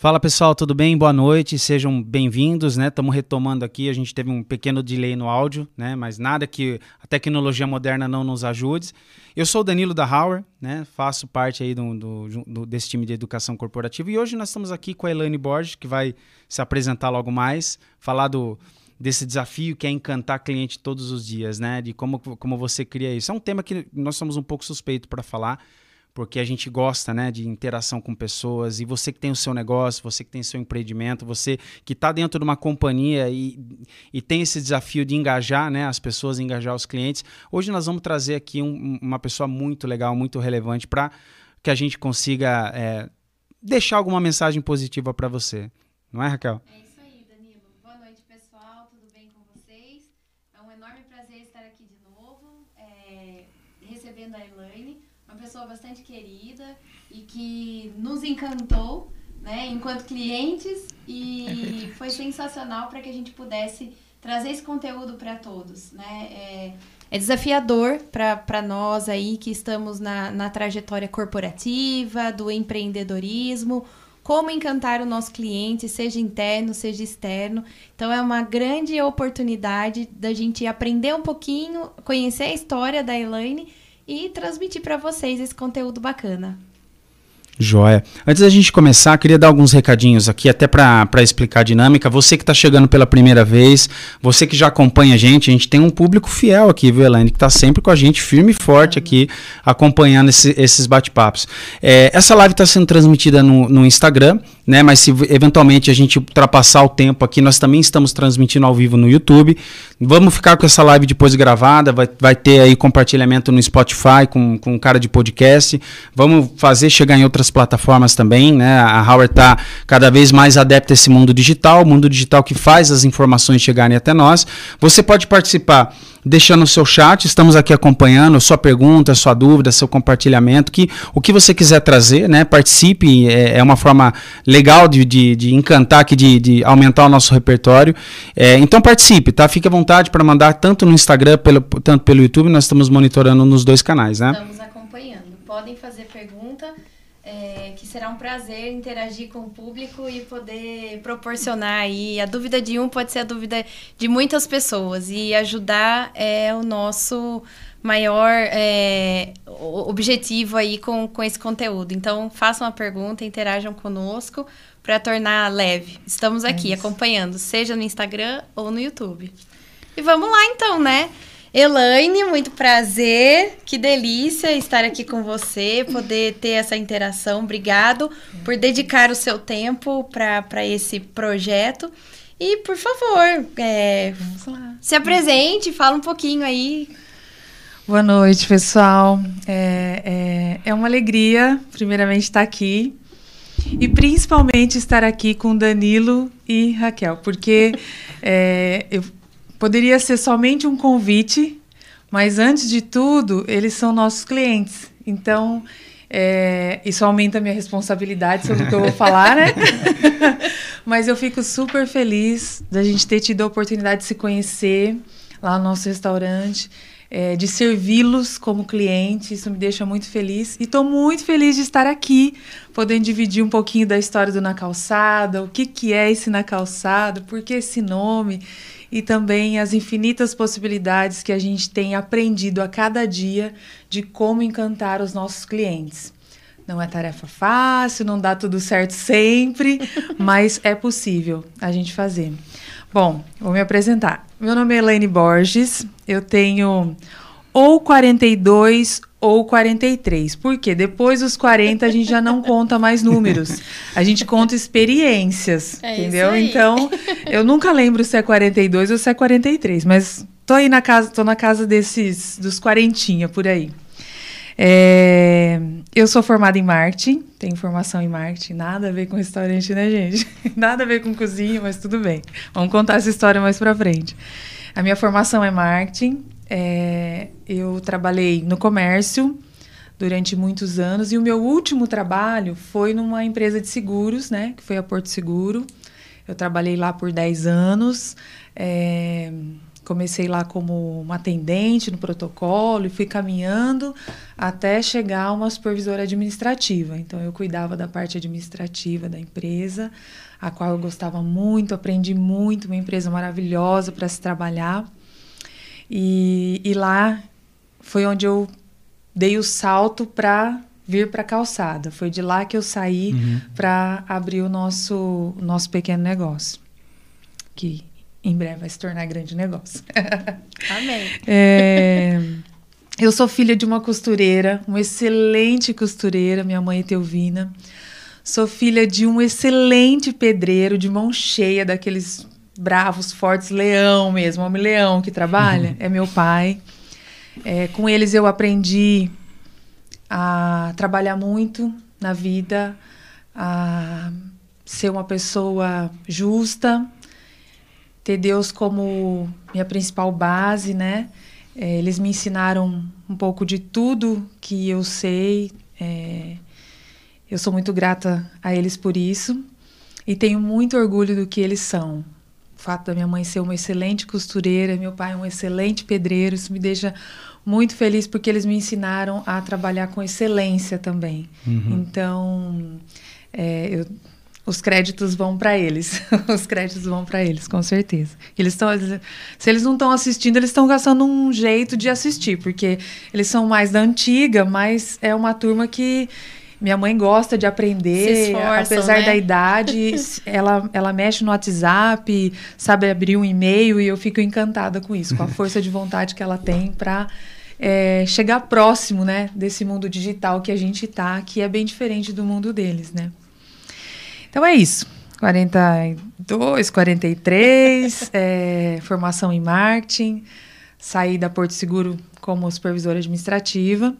Fala pessoal, tudo bem? Boa noite, sejam bem-vindos, né? Estamos retomando aqui, a gente teve um pequeno delay no áudio, né? Mas nada que a tecnologia moderna não nos ajude. Eu sou o Danilo da Hauer, né? Faço parte aí do, do, do, desse time de educação corporativa e hoje nós estamos aqui com a Elaine Borges, que vai se apresentar logo mais, falar do, desse desafio que é encantar cliente todos os dias, né? De como, como você cria isso. É um tema que nós somos um pouco suspeito para falar, porque a gente gosta né, de interação com pessoas. E você que tem o seu negócio, você que tem o seu empreendimento, você que está dentro de uma companhia e, e tem esse desafio de engajar né, as pessoas, engajar os clientes. Hoje nós vamos trazer aqui um, uma pessoa muito legal, muito relevante para que a gente consiga é, deixar alguma mensagem positiva para você. Não é, Raquel? É isso aí, Danilo. Boa noite, pessoal. Tudo bem com vocês? É um enorme prazer estar aqui de novo, é, recebendo a Elaine uma pessoa bastante querida e que nos encantou, né, enquanto clientes e foi sensacional para que a gente pudesse trazer esse conteúdo para todos, né? É, é desafiador para nós aí que estamos na, na trajetória corporativa, do empreendedorismo, como encantar o nosso cliente, seja interno, seja externo. Então é uma grande oportunidade da gente aprender um pouquinho, conhecer a história da Elaine e transmitir para vocês esse conteúdo bacana. Joia. Antes da gente começar, queria dar alguns recadinhos aqui, até para explicar a dinâmica. Você que está chegando pela primeira vez, você que já acompanha a gente, a gente tem um público fiel aqui, viu, Elaine, que está sempre com a gente, firme e forte aqui, acompanhando esse, esses bate-papos. É, essa live está sendo transmitida no, no Instagram, né? Mas se eventualmente a gente ultrapassar o tempo aqui, nós também estamos transmitindo ao vivo no YouTube. Vamos ficar com essa live depois gravada, vai, vai ter aí compartilhamento no Spotify com, com cara de podcast. Vamos fazer chegar em outras plataformas também, né? A Howard está cada vez mais adepta a esse mundo digital, mundo digital que faz as informações chegarem até nós. Você pode participar deixando o seu chat, estamos aqui acompanhando sua pergunta, sua dúvida, seu compartilhamento, que o que você quiser trazer, né? Participe, é, é uma forma legal de, de, de encantar aqui, de, de, aumentar o nosso repertório. É, então participe, tá? Fique à vontade para mandar tanto no Instagram, pelo, tanto pelo YouTube, nós estamos monitorando nos dois canais, né? Estamos acompanhando. Podem fazer pergunta é, que será um prazer interagir com o público e poder proporcionar aí. A dúvida de um pode ser a dúvida de muitas pessoas e ajudar é o nosso maior é, objetivo aí com, com esse conteúdo. Então, façam a pergunta, interajam conosco para tornar leve. Estamos aqui é acompanhando, seja no Instagram ou no YouTube. E vamos lá então, né? Elaine, muito prazer. Que delícia estar aqui com você, poder ter essa interação. Obrigado por dedicar o seu tempo para esse projeto. E, por favor, é, se apresente, fala um pouquinho aí. Boa noite, pessoal. É, é, é uma alegria, primeiramente, estar aqui. E principalmente estar aqui com Danilo e Raquel, porque é, eu Poderia ser somente um convite, mas antes de tudo, eles são nossos clientes. Então, é, isso aumenta a minha responsabilidade sobre o que eu vou falar, né? mas eu fico super feliz da gente ter tido a oportunidade de se conhecer lá no nosso restaurante. É, de servi-los como cliente, isso me deixa muito feliz. E estou muito feliz de estar aqui, podendo dividir um pouquinho da história do Na Calçada, o que, que é esse Na Calçada, por que esse nome e também as infinitas possibilidades que a gente tem aprendido a cada dia de como encantar os nossos clientes. Não é tarefa fácil, não dá tudo certo sempre, mas é possível a gente fazer. Bom, vou me apresentar. Meu nome é Elaine Borges, eu tenho ou 42 ou 43. Porque depois dos 40 a gente já não conta mais números. A gente conta experiências, é entendeu? Então, eu nunca lembro se é 42 ou se é 43, mas tô aí na casa, tô na casa desses dos quarentinha por aí. É, eu sou formada em marketing, tenho formação em marketing, nada a ver com restaurante, né, gente? Nada a ver com cozinha, mas tudo bem. Vamos contar essa história mais para frente. A minha formação é marketing, é, eu trabalhei no comércio durante muitos anos e o meu último trabalho foi numa empresa de seguros, né, que foi a Porto Seguro. Eu trabalhei lá por 10 anos. É, comecei lá como uma atendente no protocolo e fui caminhando até chegar a uma supervisora administrativa. Então eu cuidava da parte administrativa da empresa, a qual eu gostava muito, aprendi muito, uma empresa maravilhosa para se trabalhar. E, e lá foi onde eu dei o salto para vir para a calçada. Foi de lá que eu saí uhum. para abrir o nosso, nosso pequeno negócio. Que em breve vai se tornar grande negócio. Amém. É, eu sou filha de uma costureira, uma excelente costureira, minha mãe é Teuvina. Sou filha de um excelente pedreiro, de mão cheia, daqueles bravos, fortes, leão mesmo, homem-leão que trabalha, uhum. é meu pai. É, com eles eu aprendi a trabalhar muito na vida, a ser uma pessoa justa, ter Deus como minha principal base, né? É, eles me ensinaram um pouco de tudo que eu sei. É, eu sou muito grata a eles por isso e tenho muito orgulho do que eles são. O fato da minha mãe ser uma excelente costureira, meu pai um excelente pedreiro, isso me deixa muito feliz porque eles me ensinaram a trabalhar com excelência também. Uhum. Então, é, eu os créditos vão para eles. Os créditos vão para eles, com certeza. Eles estão, se eles não estão assistindo, eles estão gastando um jeito de assistir, porque eles são mais da antiga, mas é uma turma que minha mãe gosta de aprender, esforçam, apesar né? da idade, ela, ela mexe no WhatsApp, sabe abrir um e-mail e eu fico encantada com isso, com a força de vontade que ela tem para é, chegar próximo, né, desse mundo digital que a gente tá, que é bem diferente do mundo deles, né? Então é isso. 42, 43, é, formação em marketing, saí da Porto Seguro como supervisora administrativa.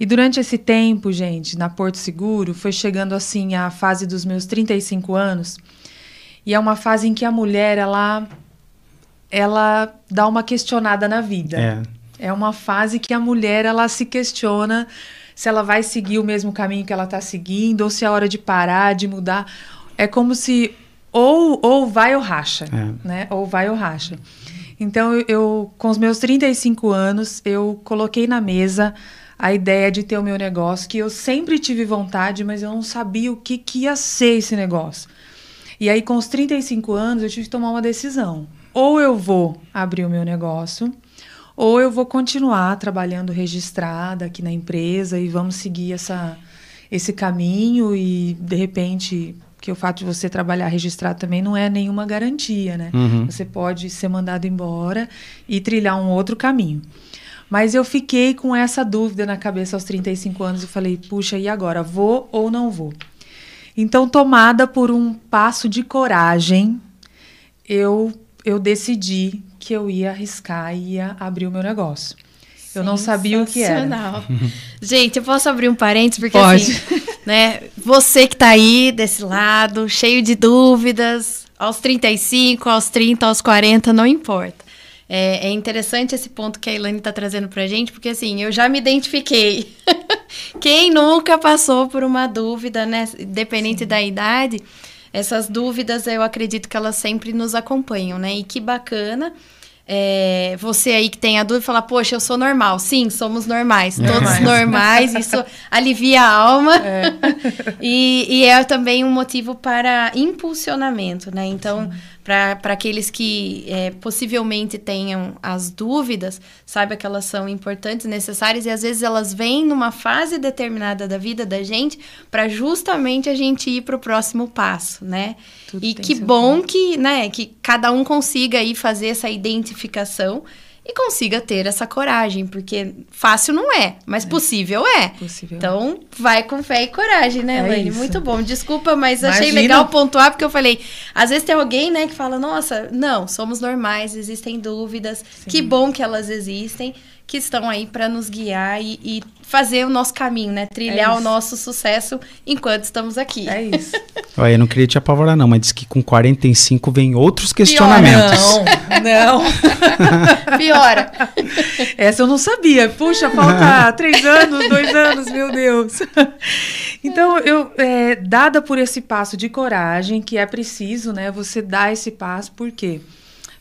E durante esse tempo, gente, na Porto Seguro, foi chegando assim a fase dos meus 35 anos. E é uma fase em que a mulher, ela ela dá uma questionada na vida. É. é uma fase que a mulher, ela se questiona se ela vai seguir o mesmo caminho que ela está seguindo, ou se é hora de parar, de mudar. É como se ou, ou vai ou racha, é. né? Ou vai ou racha. Então, eu, eu, com os meus 35 anos, eu coloquei na mesa a ideia de ter o meu negócio, que eu sempre tive vontade, mas eu não sabia o que, que ia ser esse negócio. E aí, com os 35 anos, eu tive que tomar uma decisão. Ou eu vou abrir o meu negócio, ou eu vou continuar trabalhando registrada aqui na empresa e vamos seguir essa, esse caminho e de repente que o fato de você trabalhar registrado também não é nenhuma garantia, né? Uhum. Você pode ser mandado embora e trilhar um outro caminho. Mas eu fiquei com essa dúvida na cabeça aos 35 anos e falei, puxa, e agora? Vou ou não vou? Então, tomada por um passo de coragem, eu, eu decidi que eu ia arriscar e ia abrir o meu negócio. Eu não sabia o que era. Gente, eu posso abrir um parênteses porque Pode. assim, né, você que está aí desse lado, cheio de dúvidas, aos 35, aos 30, aos 40, não importa. É, é interessante esse ponto que a Ilane está trazendo para a gente, porque assim, eu já me identifiquei. Quem nunca passou por uma dúvida, né, dependente Sim. da idade, essas dúvidas eu acredito que elas sempre nos acompanham, né? E que bacana. É, você aí que tem a dúvida falar, poxa, eu sou normal. Sim, somos normais, todos normais, isso alivia a alma. É. E, e, é também um motivo para impulsionamento, né? Então, para aqueles que é, possivelmente tenham as dúvidas, saiba que elas são importantes, necessárias e às vezes elas vêm numa fase determinada da vida da gente para justamente a gente ir para o próximo passo, né? Tudo e que bom que, né, que cada um consiga aí fazer essa identificação e consiga ter essa coragem, porque fácil não é, mas é. possível é. Possível. Então, vai com fé e coragem, né, é Elaine? Muito bom. Desculpa, mas Imagina. achei legal pontuar, porque eu falei, às vezes tem alguém, né, que fala, nossa, não, somos normais, existem dúvidas, Sim. que bom que elas existem que estão aí para nos guiar e, e, fazer o nosso caminho, né? Trilhar é o nosso sucesso enquanto estamos aqui. É isso. Olha, eu não queria te apavorar, não, mas diz que com 45 vem outros questionamentos. Piora. Não, não. Piora. Essa eu não sabia. Puxa, falta três anos, dois anos, meu Deus. Então, eu, é, dada por esse passo de coragem, que é preciso, né? Você dar esse passo, por quê?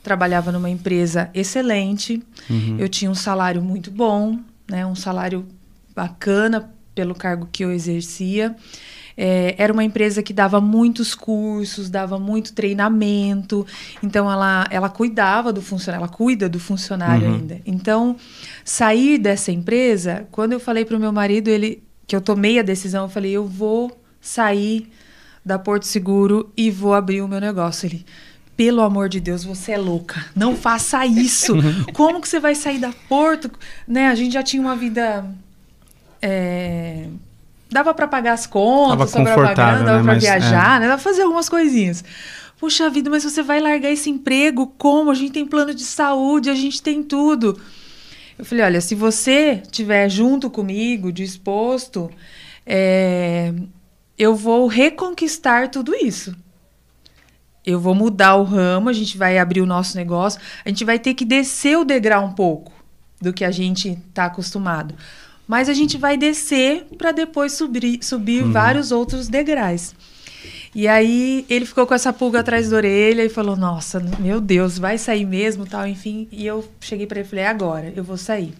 Trabalhava numa empresa excelente, uhum. eu tinha um salário muito bom, né, um salário bacana pelo cargo que eu exercia. É, era uma empresa que dava muitos cursos, dava muito treinamento, então ela, ela cuidava do funcionário, ela cuida do funcionário uhum. ainda. Então, sair dessa empresa, quando eu falei para o meu marido, ele que eu tomei a decisão, eu falei, eu vou sair da Porto Seguro e vou abrir o meu negócio. Ele, pelo amor de Deus, você é louca. Não faça isso. Como que você vai sair da Porto? Né? A gente já tinha uma vida é, dava para pagar as contas, dava para grana, dava né? para viajar, é. né? Dava pra fazer algumas coisinhas. Puxa vida, mas você vai largar esse emprego? Como? A gente tem plano de saúde, a gente tem tudo. Eu falei, olha, se você estiver junto comigo, disposto, é, eu vou reconquistar tudo isso. Eu vou mudar o ramo, a gente vai abrir o nosso negócio, a gente vai ter que descer o degrau um pouco do que a gente está acostumado. Mas a gente vai descer para depois subir, subir uhum. vários outros degraus. E aí ele ficou com essa pulga atrás da orelha e falou: Nossa, meu Deus, vai sair mesmo, tal, enfim. E eu cheguei para ele e falei: Agora, eu vou sair.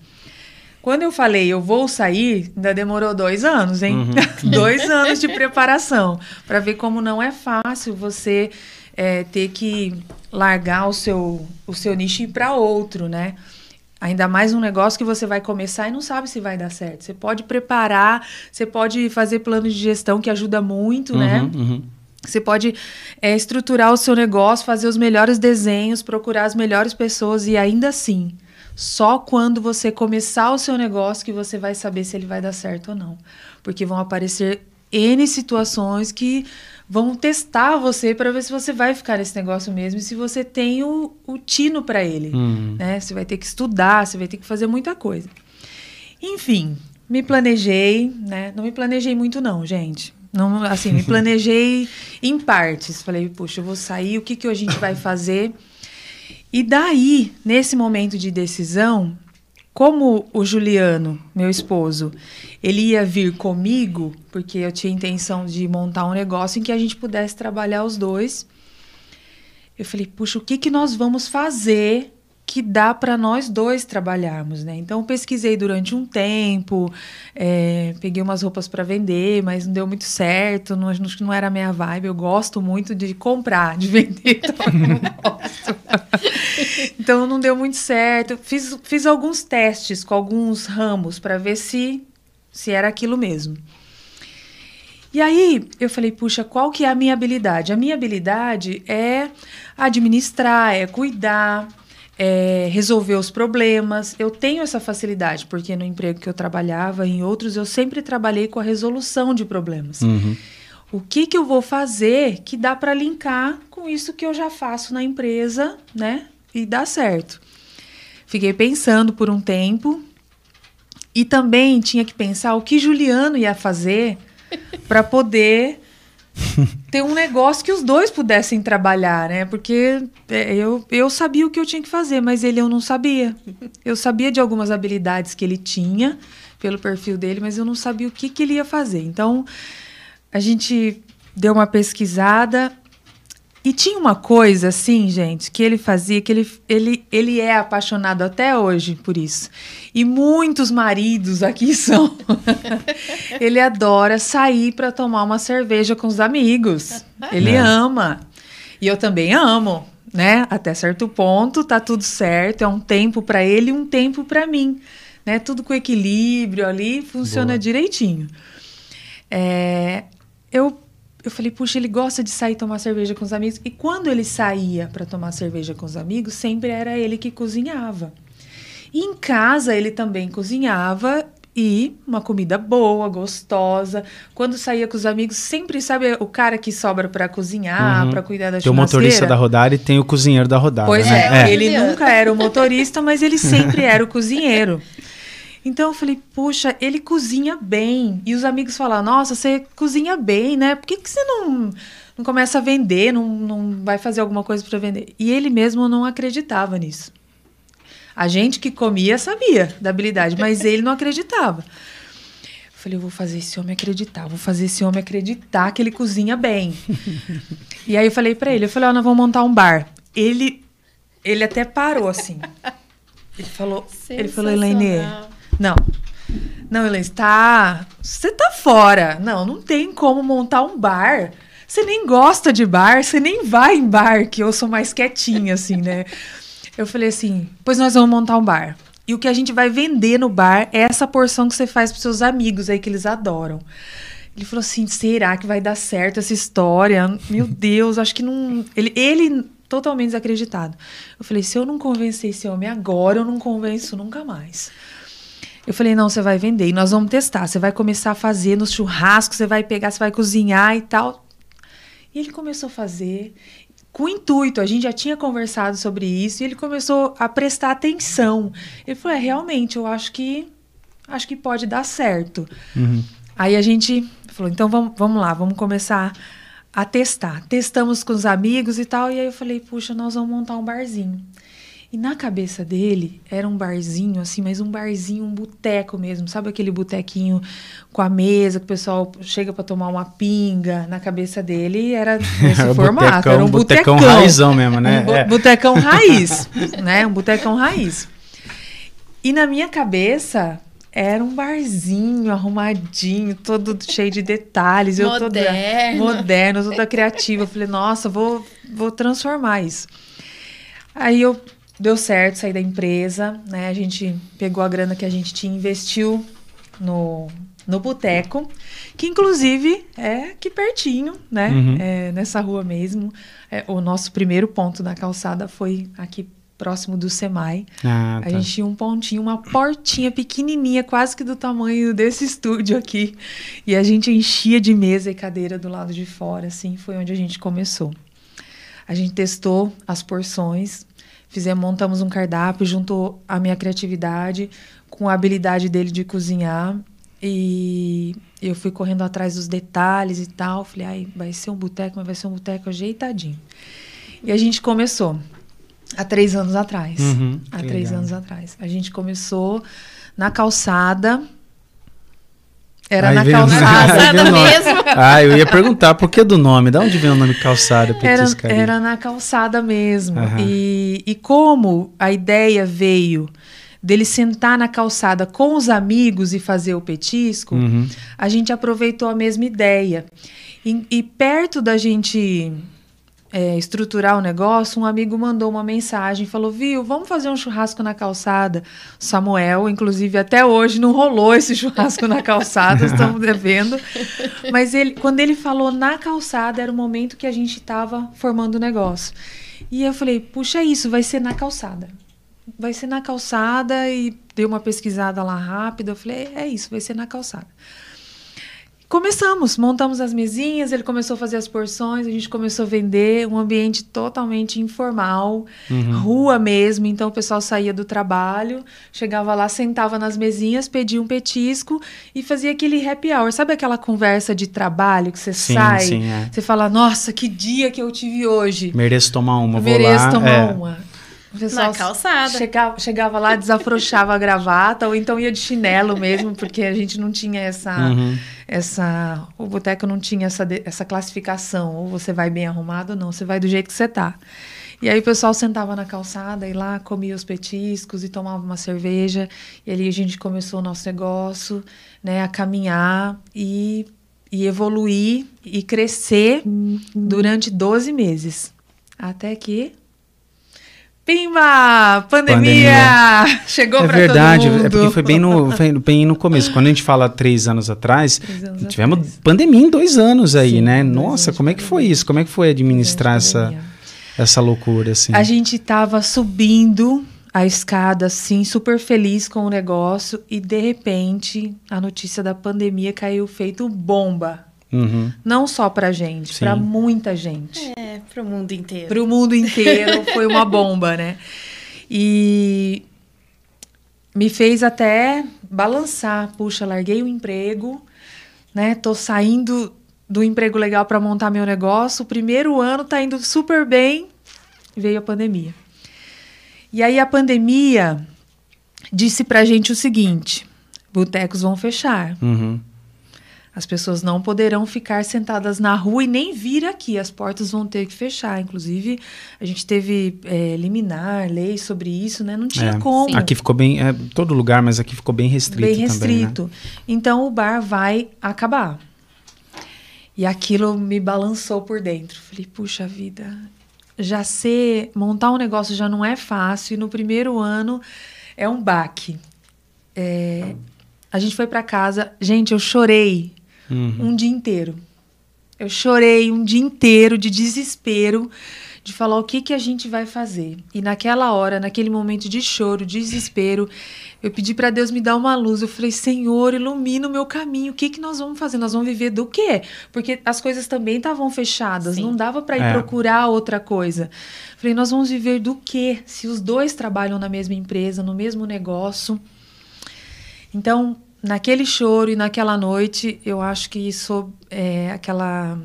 Quando eu falei eu vou sair, ainda demorou dois anos, hein? Uhum. dois anos de preparação para ver como não é fácil você é, ter que largar o seu, o seu nicho e ir para outro, né? Ainda mais um negócio que você vai começar e não sabe se vai dar certo. Você pode preparar, você pode fazer plano de gestão que ajuda muito, uhum, né? Uhum. Você pode é, estruturar o seu negócio, fazer os melhores desenhos, procurar as melhores pessoas e ainda assim, só quando você começar o seu negócio que você vai saber se ele vai dar certo ou não. Porque vão aparecer N situações que vão testar você para ver se você vai ficar nesse negócio mesmo e se você tem o, o tino para ele. Uhum. Né? Você vai ter que estudar, você vai ter que fazer muita coisa. Enfim, me planejei, né? Não me planejei muito não, gente. Não, assim, me planejei em partes. Falei, puxa, eu vou sair, o que, que a gente vai fazer? E daí, nesse momento de decisão, como o Juliano, meu esposo, ele ia vir comigo, porque eu tinha intenção de montar um negócio em que a gente pudesse trabalhar os dois. Eu falei, puxa, o que, que nós vamos fazer que dá para nós dois trabalharmos, né? Então pesquisei durante um tempo, é, peguei umas roupas para vender, mas não deu muito certo, não, não era a minha vibe. Eu gosto muito de comprar, de vender, então não gosto. então não deu muito certo. Fiz, fiz alguns testes com alguns ramos para ver se se era aquilo mesmo. E aí eu falei, puxa, qual que é a minha habilidade? A minha habilidade é administrar, é cuidar, é, resolver os problemas. Eu tenho essa facilidade, porque no emprego que eu trabalhava, em outros, eu sempre trabalhei com a resolução de problemas. Uhum. O que, que eu vou fazer que dá para linkar com isso que eu já faço na empresa, né? E dá certo. Fiquei pensando por um tempo e também tinha que pensar o que Juliano ia fazer para poder ter um negócio que os dois pudessem trabalhar, né? Porque é, eu, eu sabia o que eu tinha que fazer, mas ele eu não sabia. Eu sabia de algumas habilidades que ele tinha pelo perfil dele, mas eu não sabia o que, que ele ia fazer. Então, a gente deu uma pesquisada e tinha uma coisa assim, gente, que ele fazia, que ele, ele, ele é apaixonado até hoje por isso. E muitos maridos aqui são. ele adora sair para tomar uma cerveja com os amigos. Ele é. ama. E eu também amo, né? Até certo ponto, tá tudo certo, é um tempo para ele e um tempo para mim, né? Tudo com equilíbrio ali, funciona Boa. direitinho. É, eu eu falei, puxa, ele gosta de sair tomar cerveja com os amigos. E quando ele saía para tomar cerveja com os amigos, sempre era ele que cozinhava. E em casa ele também cozinhava e uma comida boa, gostosa. Quando saía com os amigos, sempre sabe o cara que sobra para cozinhar, uhum. para cuidar da Tem o motorista da rodada e tem o cozinheiro da rodada. Pois né? é, é, ele nunca era o motorista, mas ele sempre era o cozinheiro. Então eu falei, puxa, ele cozinha bem. E os amigos falaram, nossa, você cozinha bem, né? Por que, que você não, não começa a vender, não, não vai fazer alguma coisa para vender? E ele mesmo não acreditava nisso. A gente que comia sabia da habilidade, mas ele não acreditava. Eu falei, eu vou fazer esse homem acreditar, vou fazer esse homem acreditar que ele cozinha bem. e aí eu falei para ele, eu falei, ó, nós vamos montar um bar. Ele ele até parou assim. Ele falou, ele falou, Elaine, não. Não, Elaine, tá, você tá fora. Não, não tem como montar um bar. Você nem gosta de bar, você nem vai em bar, que eu sou mais quietinha assim, né? Eu falei assim, pois nós vamos montar um bar. E o que a gente vai vender no bar é essa porção que você faz para seus amigos aí que eles adoram. Ele falou assim: será que vai dar certo essa história? Meu Deus, acho que não. Ele, ele totalmente desacreditado. Eu falei: se eu não convencer esse homem agora, eu não convenço nunca mais. Eu falei: não, você vai vender e nós vamos testar. Você vai começar a fazer no churrasco, você vai pegar, você vai cozinhar e tal. E ele começou a fazer com intuito, a gente já tinha conversado sobre isso e ele começou a prestar atenção. Ele falou: é, realmente, eu acho que acho que pode dar certo. Uhum. Aí a gente falou, então vamos, vamos lá, vamos começar a testar. Testamos com os amigos e tal, e aí eu falei, puxa, nós vamos montar um barzinho. E na cabeça dele era um barzinho, assim, mas um barzinho, um boteco mesmo. Sabe aquele botequinho com a mesa que o pessoal chega para tomar uma pinga? Na cabeça dele era esse formato. Botecão, era um botecão. Botecão raizão mesmo, né? Um é. botecão raiz, né? Um botecão raiz. E na minha cabeça, era um barzinho arrumadinho, todo cheio de detalhes. Moderno. Eu toda moderno, toda criativa. Eu falei, nossa, vou, vou transformar isso. Aí eu deu certo, saí da empresa, né? A gente pegou a grana que a gente tinha, investiu no, no boteco, que inclusive é aqui pertinho, né? Uhum. É, nessa rua mesmo. É, o nosso primeiro ponto da calçada foi aqui próximo do Semai. Ah, tá. A gente tinha um pontinho, uma portinha pequenininha, quase que do tamanho desse estúdio aqui. E a gente enchia de mesa e cadeira do lado de fora, assim, foi onde a gente começou. A gente testou as porções, fizemos, montamos um cardápio, juntou a minha criatividade com a habilidade dele de cozinhar. E eu fui correndo atrás dos detalhes e tal. Falei, ai, vai ser um boteco, mas vai ser um boteco ajeitadinho. E a gente começou. Há três anos atrás. Uhum, há três legal. anos atrás. A gente começou na calçada. Era Aí na calçada mesmo. Ah, eu ia perguntar por que do nome? De onde vem o nome calçada? Era, era na calçada mesmo. E, e como a ideia veio dele sentar na calçada com os amigos e fazer o petisco, uhum. a gente aproveitou a mesma ideia. E, e perto da gente é, estruturar o negócio, um amigo mandou uma mensagem, falou, viu, vamos fazer um churrasco na calçada. Samuel, inclusive, até hoje não rolou esse churrasco na calçada, estamos devendo. Mas ele, quando ele falou na calçada, era o momento que a gente estava formando o negócio. E eu falei, puxa isso, vai ser na calçada. Vai ser na calçada e dei uma pesquisada lá rápida. Eu falei, é isso, vai ser na calçada. Começamos, montamos as mesinhas, ele começou a fazer as porções, a gente começou a vender um ambiente totalmente informal, uhum. rua mesmo. Então o pessoal saía do trabalho, chegava lá, sentava nas mesinhas, pedia um petisco e fazia aquele happy hour. Sabe aquela conversa de trabalho que você sim, sai, sim, é. você fala, nossa, que dia que eu tive hoje. Mereço tomar uma, vou Mereço lá. tomar é. uma. Na calçada. Chegava, chegava lá, desafrouxava a gravata, ou então ia de chinelo mesmo, porque a gente não tinha essa. Uhum. essa o boteco não tinha essa, essa classificação. Ou você vai bem arrumado ou não, você vai do jeito que você tá. E aí o pessoal sentava na calçada e lá comia os petiscos e tomava uma cerveja. E ali a gente começou o nosso negócio, né, a caminhar e, e evoluir e crescer durante 12 meses. Até que Pimba! Pandemia! Pandemia. Chegou é pra verdade, todo mundo. É porque foi bem no, foi bem no começo. Quando a gente fala três anos atrás, três anos tivemos atrás. pandemia em dois anos aí, Sim, né? Nossa, como é que foi isso? Como é que foi administrar essa, essa loucura, assim? A gente tava subindo a escada, assim, super feliz com o negócio e, de repente, a notícia da pandemia caiu feito bomba Uhum. Não só pra gente, para muita gente. É, pro mundo inteiro. Pro mundo inteiro foi uma bomba, né? E me fez até balançar. Puxa, larguei o emprego, né? Tô saindo do emprego legal para montar meu negócio. O primeiro ano tá indo super bem, veio a pandemia. E aí a pandemia disse pra gente o seguinte: botecos vão fechar. Uhum As pessoas não poderão ficar sentadas na rua e nem vir aqui. As portas vão ter que fechar. Inclusive, a gente teve é, liminar, lei sobre isso, né? Não tinha É, como. Aqui ficou bem. É, todo lugar, mas aqui ficou bem restrito bem também. né? restrito. Então o bar vai acabar. E aquilo me balançou por dentro. Falei, puxa vida, já ser montar um negócio já não é fácil. E no primeiro ano é um baque. É, a gente foi para casa, gente, eu chorei Uhum. um dia inteiro. Eu chorei um dia inteiro de desespero de falar o que, que a gente vai fazer. E naquela hora, naquele momento de choro, desespero, eu pedi para Deus me dar uma luz. Eu falei, Senhor, ilumina o meu caminho. O que, que nós vamos fazer? Nós vamos viver do quê? Porque as coisas também estavam fechadas. Sim. Não dava para ir É. procurar outra coisa. Falei, nós vamos viver do quê? Se os dois trabalham na mesma empresa, no mesmo negócio. Então, naquele choro e naquela noite, eu acho que isso é aquela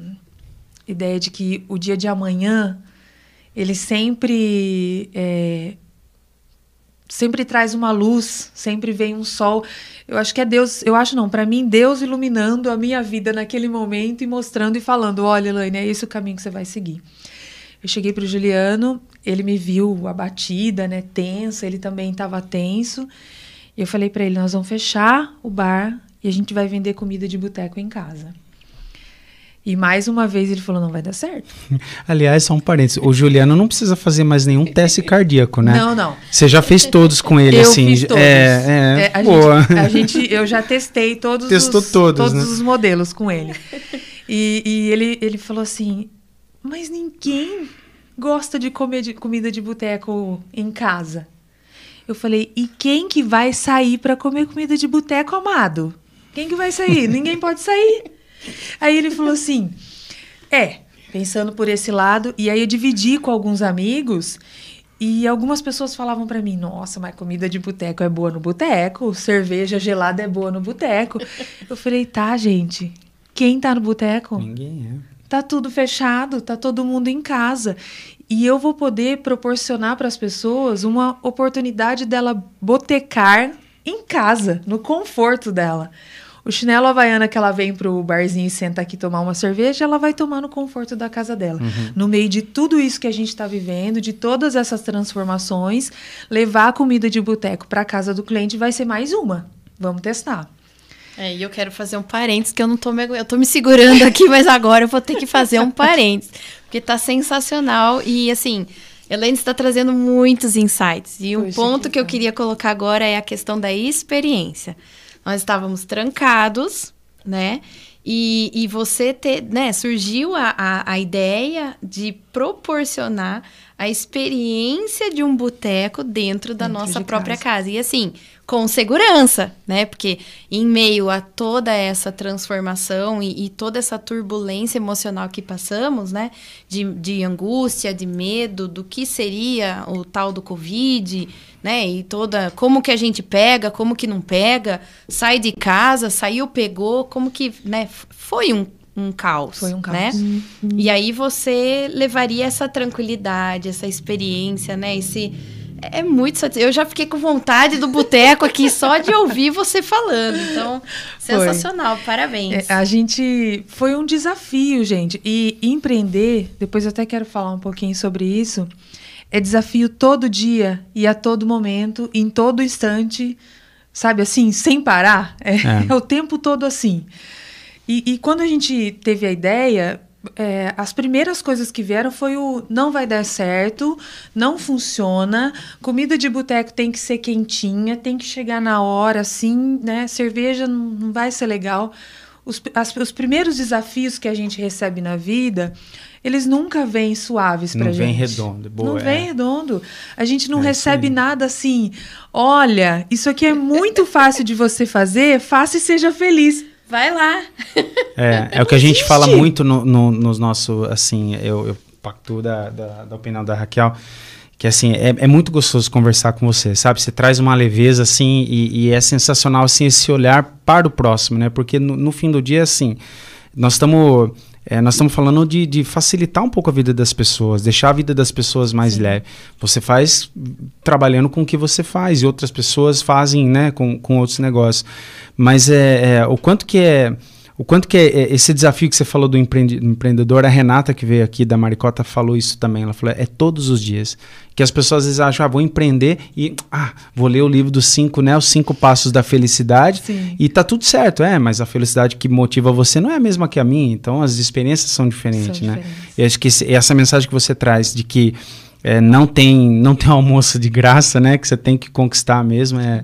ideia de que o dia de amanhã ele sempre é, sempre traz uma luz, sempre vem um sol. Eu acho que é Deus, eu acho não, para mim Deus iluminando a minha vida naquele momento e mostrando e falando, olha, Elaine, é esse o caminho que você vai seguir. Eu cheguei para o Juliano, ele me viu abatida, né, tensa, ele também estava tenso. E eu falei para ele, nós vamos fechar o bar e a gente vai vender comida de boteco em casa. E mais uma vez ele falou, não vai dar certo. Aliás, só um parênteses. O Juliano não precisa fazer mais nenhum teste cardíaco, né? Não, não. Você já fez todos com ele, eu assim. fiz todos. É, é, a, boa. gente, a gente- eu já testei todos, Testou os, todos, né? os modelos com ele. E, e ele, ele falou assim, mas ninguém gosta de comer de, comida de boteco em casa. Eu falei, e quem que vai sair para comer comida de boteco, amado? Quem que vai sair? ninguém pode sair. Aí ele falou assim, é, pensando por esse lado, e aí eu dividi com alguns amigos e algumas pessoas falavam pra mim: "Nossa, mas comida de boteco é boa no boteco, cerveja gelada é boa no boteco". Eu falei: "Tá, gente. Quem tá no boteco? Ninguém é. Tá tudo fechado, tá todo mundo em casa. E eu vou poder proporcionar para as pessoas uma oportunidade dela botecar em casa, no conforto dela. O chinelo havaiana que ela vem pro barzinho e senta aqui tomar uma cerveja, ela vai tomar no conforto da casa dela. No meio de tudo isso que a gente está vivendo, de todas essas transformações, levar a comida de boteco para casa do cliente vai ser mais uma. Vamos testar. É, e eu quero fazer um parênteses, que eu não tô me, eu tô me segurando aqui, mas agora eu vou ter que fazer um parênteses, porque tá sensacional e assim, Helene está trazendo muitos insights. E um Poxa, ponto que que eu queria colocar agora é a questão da experiência. Nós estávamos trancados, né? E, e você ter, né, surgiu a, a, a ideia de proporcionar a experiência de um boteco dentro da Dentro nossa de própria casa. casa. E assim, com segurança, né? Porque em meio a toda essa transformação e, e toda essa turbulência emocional que passamos, né? De, de angústia, de medo, do que seria o tal do Covid, né? E toda. Como que a gente pega, como que não pega, sai de casa, saiu, pegou, como que. né? Foi um, um caos. Foi um Né? caos. E aí você levaria essa tranquilidade, essa experiência, né? Esse é muito satis... Eu já fiquei com vontade do boteco aqui só de ouvir você falando. Então, sensacional, parabéns. É, a gente foi um desafio, gente. E empreender, depois eu até quero falar um pouquinho sobre isso. É desafio todo dia e a todo momento, em todo instante, sabe assim, sem parar. É, É. é o tempo todo assim. E, e quando a gente teve a ideia, é, as primeiras coisas que vieram foi o não vai dar certo, não funciona, comida de boteco tem que ser quentinha, tem que chegar na hora, assim, né? Cerveja não, não vai ser legal. Os, as- os primeiros desafios que a gente recebe na vida, eles nunca vêm suaves pra Não gente. vem redondo. Boa, não é. vem redondo. A gente não É recebe nada assim. Olha, isso aqui é muito fácil de você fazer, faça e seja feliz. Vai lá. É, é o que a gente fala muito no, no, nos nossos, assim, eu, eu pactuo da, da, da opinião da Raquel, que assim, é, é muito gostoso conversar com você, sabe? Você traz uma leveza, assim, e, e é sensacional, assim, esse olhar para o próximo, né? Porque no, no fim do dia, assim, nós estamos... é, nós estamos falando de, de facilitar um pouco a vida das pessoas, deixar a vida das pessoas mais leve. Você faz trabalhando com o que você faz e outras pessoas fazem, né, com, com outros negócios. Mas é, é, o quanto que é o quanto que é, é, esse desafio que você falou do empreendedor, a Renata que veio aqui da Maricota falou isso também. Ela falou: é todos os dias. Que as pessoas às vezes acham, ah, vou empreender e ah, vou ler o livro dos cinco, né? Os cinco passos da felicidade Sim. e tá tudo certo, é, mas a felicidade que motiva você não é a mesma que a minha, então as experiências são diferentes, são né? Diferentes. E acho que esse, essa mensagem que você traz de que é, não tem não tem almoço de graça, né? Que você tem que conquistar mesmo. É,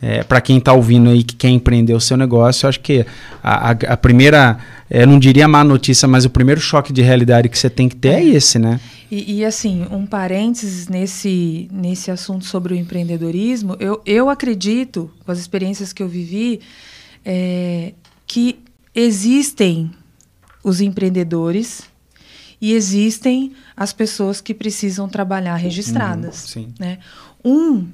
é para quem está ouvindo aí que quer empreender o seu negócio, eu acho que a, a, a primeira, eu não diria má notícia, mas o primeiro choque de realidade que você tem que ter é, é esse, né? E, e, assim, um parênteses nesse, nesse assunto sobre o empreendedorismo, eu, eu acredito, com as experiências que eu vivi, é, que existem os empreendedores e existem as pessoas que precisam trabalhar registradas. Uhum, né? Um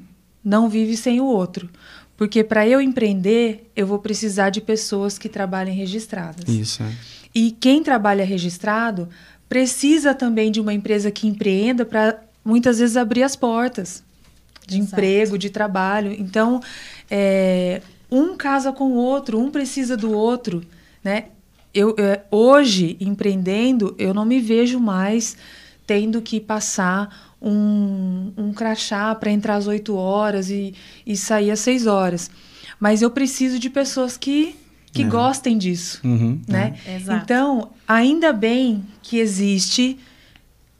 não vive sem o outro. Porque para eu empreender, eu vou precisar de pessoas que trabalhem registradas. Isso. É. E quem trabalha registrado precisa também de uma empresa que empreenda para muitas vezes abrir as portas de Exato. emprego, de trabalho. Então, é, um casa com o outro, um precisa do outro, né? eu, é, hoje, empreendendo, eu não me vejo mais tendo que passar um, um crachá para entrar às 8 horas e, e sair às 6 horas. Mas eu preciso de pessoas que, que é. gostem disso. Uhum, né? É. Então, ainda bem que existe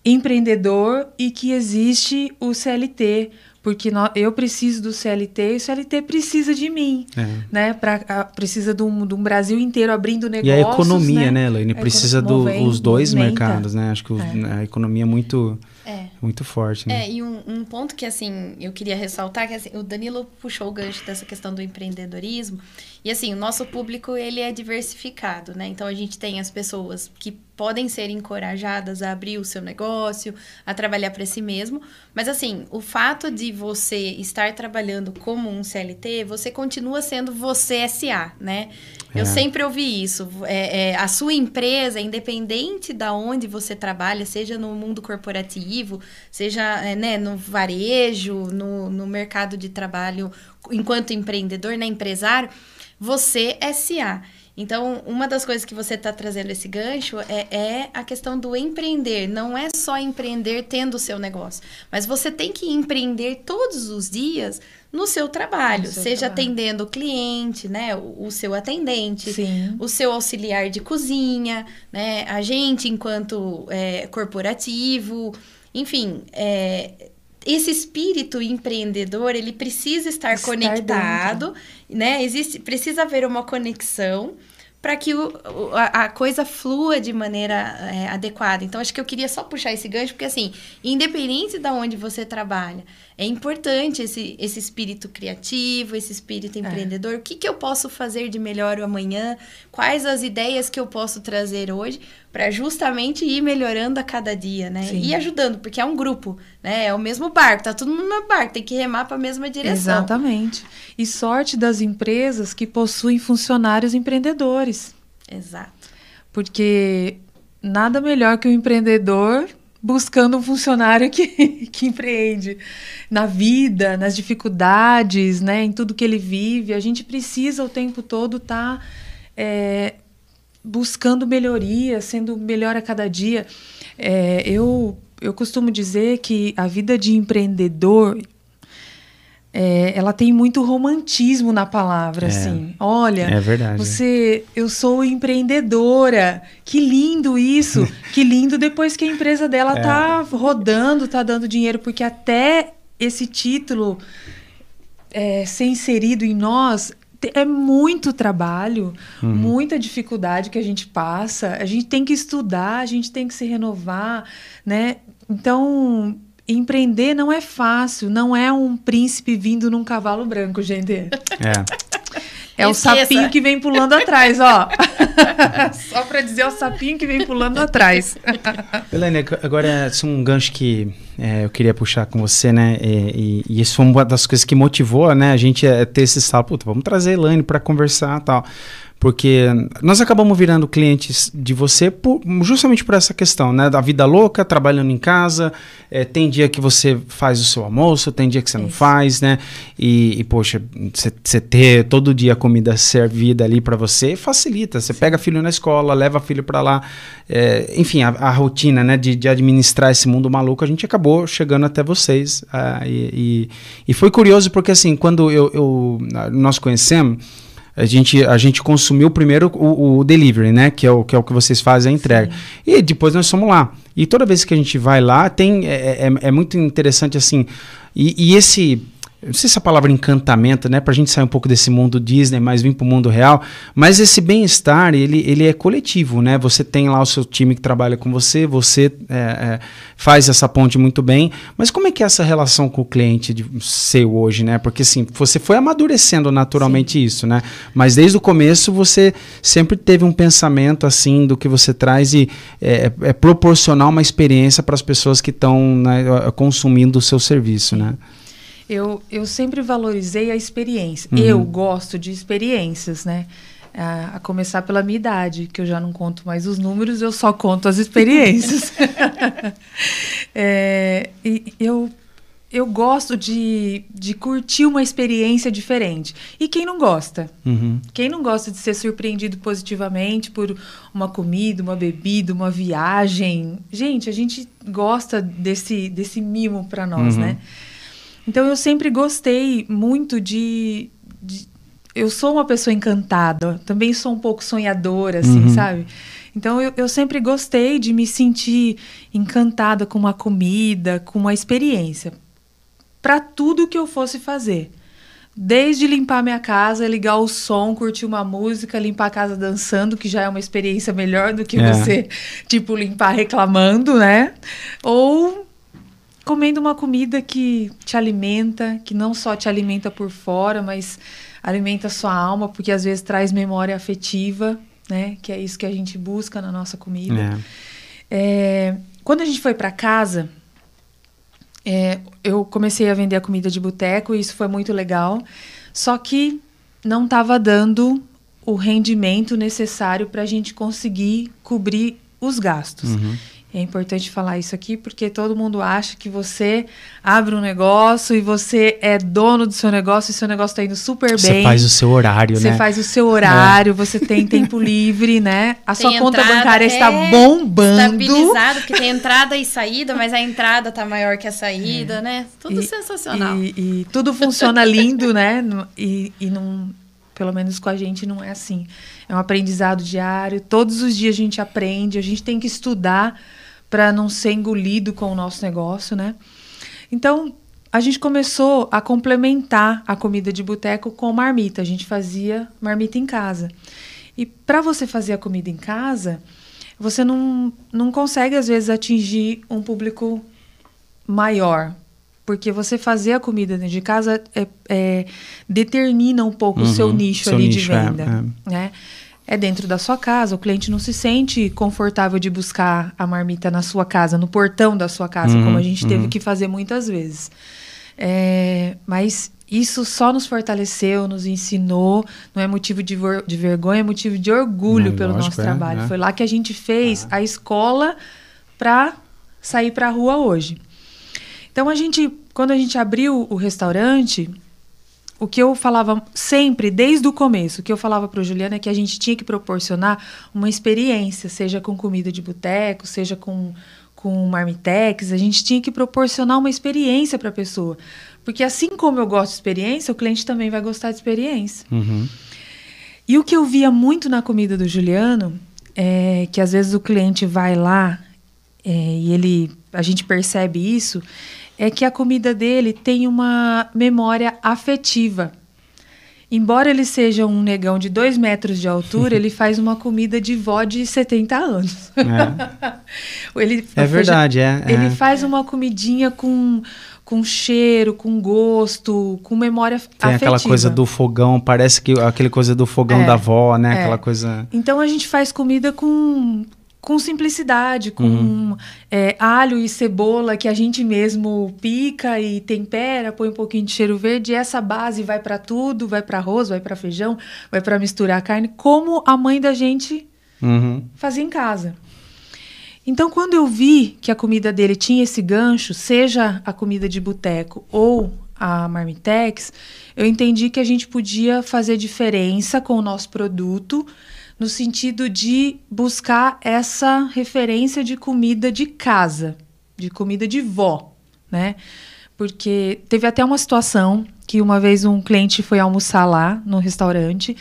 empreendedor e que existe o CLT, porque eu preciso do CLT e o CLT precisa de mim, é. né? Pra, a, precisa de um, de um, Brasil inteiro abrindo negócios. E a economia, né, né Elaine? Precisa dos do, dois mercados, né? Acho que é. a economia é muito, é. muito forte, né? É, e um, um, ponto que, assim, eu queria ressaltar, que assim, o Danilo puxou o gancho dessa questão do empreendedorismo, e assim, o nosso público, ele é diversificado, né? Então, a gente tem as pessoas que podem ser encorajadas a abrir o seu negócio, a trabalhar para si mesmo, mas assim, o fato de você estar trabalhando como um CLT, você continua sendo você SA, né? É. Eu sempre ouvi isso. É, é, a sua empresa, independente da onde você trabalha, seja no mundo corporativo, seja é, né, no varejo, no, no mercado de trabalho enquanto empreendedor, né, empresário, você é SA. Então, uma das coisas que você está trazendo esse gancho é, é, a questão do empreender. Não é só empreender tendo o seu negócio, mas você tem que empreender todos os dias no seu trabalho, seu seja trabalho. atendendo o cliente, né, o, o seu atendente, Sim. o seu auxiliar de cozinha, né, a gente enquanto é, corporativo, enfim, é, esse espírito empreendedor, ele precisa estar, estar conectado, dentro. Né? Existe, precisa haver uma conexão para que o, a, a, coisa flua de maneira é, adequada. Então, acho que eu queria só puxar esse gancho, porque, assim, independente de onde você trabalha, é importante esse, esse espírito criativo, esse espírito é. empreendedor. É. O que, que eu posso fazer de melhor amanhã? Quais as ideias que eu posso trazer hoje para justamente ir melhorando a cada dia, né? Sim. E ajudando, porque é um grupo, né? É o mesmo barco, tá todo mundo no barco, tem que remar para a mesma direção. Exatamente. E sorte das empresas que possuem funcionários empreendedores. Exato. Porque nada melhor que o um empreendedor buscando um funcionário que, que empreende na vida, nas dificuldades, né, em tudo que ele vive. A gente precisa o tempo todo estar tá, é, buscando melhoria, sendo melhor a cada dia. É, eu, eu costumo dizer que a vida de empreendedor é, ela tem muito romantismo na palavra, é, assim. Olha, é verdade. você, eu sou empreendedora. Que lindo isso. que lindo depois que a empresa dela é. tá rodando, tá dando dinheiro, porque até esse título é, ser inserido em nós é muito trabalho, uhum. muita dificuldade que a gente passa. A gente tem que estudar, a gente tem que se renovar, né? Então, empreender não é fácil, não é um príncipe vindo num cavalo branco, gente. É. É o sapinho que vem pulando atrás, ó. Só para dizer, é o sapinho que vem pulando atrás. Helene, agora é um gancho que é, eu queria puxar com você, né? E, e, e, isso foi uma das coisas que motivou, né? A gente a ter esse salto, vamos trazer a Elaine para conversar tal. Porque nós acabamos virando clientes de você por, justamente por essa questão, né? Da vida louca, trabalhando em casa, é, tem dia que você faz o seu almoço, tem dia que você não faz, né? E, e poxa, você ter todo dia comida servida ali para você facilita. Você pega filho na escola, leva filho para lá, é, enfim, a, a, rotina, né? De, de, administrar esse mundo maluco, a gente acabou chegando até vocês. Uh, e, e, e, foi curioso porque assim, quando eu, eu nós conhecemos a gente, a gente consumiu primeiro o, o, delivery, né? Que é o, que é o que vocês fazem a entrega. Sim. E depois nós fomos lá. E toda vez que a gente vai lá, tem. É, é, é muito interessante assim. E, e esse não sei se a palavra encantamento, né, pra gente sair um pouco desse mundo Disney, mas vir pro mundo real, mas esse bem-estar, ele, ele é coletivo, né, você tem lá o seu time que trabalha com você, você é, é, faz essa ponte muito bem, mas como é que é essa relação com o cliente de seu hoje, né, porque assim, você foi amadurecendo naturalmente Sim. isso, né, mas desde o começo você sempre teve um pensamento assim do que você traz e é, é, é proporcionar uma experiência para as pessoas que estão né, consumindo o seu serviço, né. Eu, eu sempre valorizei a experiência. Uhum. Eu gosto de experiências, né? A, a, começar pela minha idade, que eu já não conto mais os números, eu só conto as experiências. é, e eu, eu gosto de, de curtir uma experiência diferente. E quem não gosta? Uhum. Quem não gosta de ser surpreendido positivamente por uma comida, uma bebida, uma viagem? Gente, a gente gosta desse, desse mimo para nós, uhum. né? Então eu sempre gostei muito de, de, eu sou uma pessoa encantada, também sou um pouco sonhadora, assim, uhum. sabe? Então eu, eu sempre gostei de me sentir encantada com uma comida, com uma experiência, para tudo que eu fosse fazer. Desde limpar minha casa, ligar o som, curtir uma música, limpar a casa dançando, que já é uma experiência melhor do que é. você, tipo, limpar reclamando, né? Ou comendo uma comida que te alimenta, que não só te alimenta por fora, mas alimenta sua alma, porque às vezes traz memória afetiva, né? Que é isso que a gente busca na nossa comida. É. É, quando a gente foi para casa, é, eu comecei a vender a comida de boteco e isso foi muito legal. Só que não estava dando o rendimento necessário para a gente conseguir cobrir os gastos. Uhum. É importante falar isso aqui porque todo mundo acha que você abre um negócio e você é dono do seu negócio e seu negócio está indo super bem. Você faz o seu horário, você né? Você faz o seu horário, é. você tem tempo livre, né? A tem sua conta bancária está é bombando. Estabilizado, porque tem entrada e saída, mas a entrada está maior que a saída, é. né? Tudo e, sensacional. E, e, tudo funciona lindo, né? E, e não, pelo menos com a gente não é assim. É um aprendizado diário. Todos os dias a gente aprende, a gente tem que estudar para não ser engolido com o nosso negócio, né? Então, a gente começou a complementar a comida de boteco com marmita. A gente fazia marmita em casa. E para você fazer a comida em casa, você não, não consegue, às vezes, atingir um público maior. Porque você fazer a comida dentro de casa é, é determina um pouco uhum, o seu nicho seu ali nicho, de venda. É, é. Né? É dentro da sua casa. O cliente não se sente confortável de buscar a marmita na sua casa, no portão da sua casa, uhum, como a gente uhum. teve que fazer muitas vezes. É, mas isso só nos fortaleceu, nos ensinou. Não é motivo de, de vergonha, é motivo de orgulho não, pelo nosso é, trabalho. É. Foi lá que a gente fez ah. a escola para sair para a rua hoje. Então a gente, quando a gente abriu o restaurante, o que eu falava sempre, desde o começo, o que eu falava para o Juliano é que a gente tinha que proporcionar uma experiência, seja com comida de boteco, seja com, com marmitex, a gente tinha que proporcionar uma experiência para a pessoa. Porque assim como eu gosto de experiência, o cliente também vai gostar de experiência. Uhum. E o que eu via muito na comida do Juliano é que às vezes o cliente vai lá é, e ele, a gente percebe isso, é que a comida dele tem uma memória afetiva. Embora ele seja um negão de dois metros de altura, ele faz uma comida de vó de 70 anos. É, ele, é verdade, é, Ele é. faz uma comidinha com, com cheiro, com gosto, com memória Tem afetiva. aquela coisa do fogão, parece que aquela coisa do fogão é, da avó, né? É. Aquela coisa... Então a gente faz comida com com simplicidade, com uhum. é, alho e cebola que a gente mesmo pica e tempera, põe um pouquinho de cheiro verde. E essa base vai para tudo, vai para arroz, vai para feijão, vai para misturar a carne, como a mãe da gente uhum. fazia em casa. Então, quando eu vi que a comida dele tinha esse gancho, seja a comida de boteco ou a Marmitex, eu entendi que a gente podia fazer diferença com o nosso produto no sentido de buscar essa referência de comida de casa, de comida de vó, né? Porque teve até uma situação que uma vez um cliente foi almoçar lá no restaurante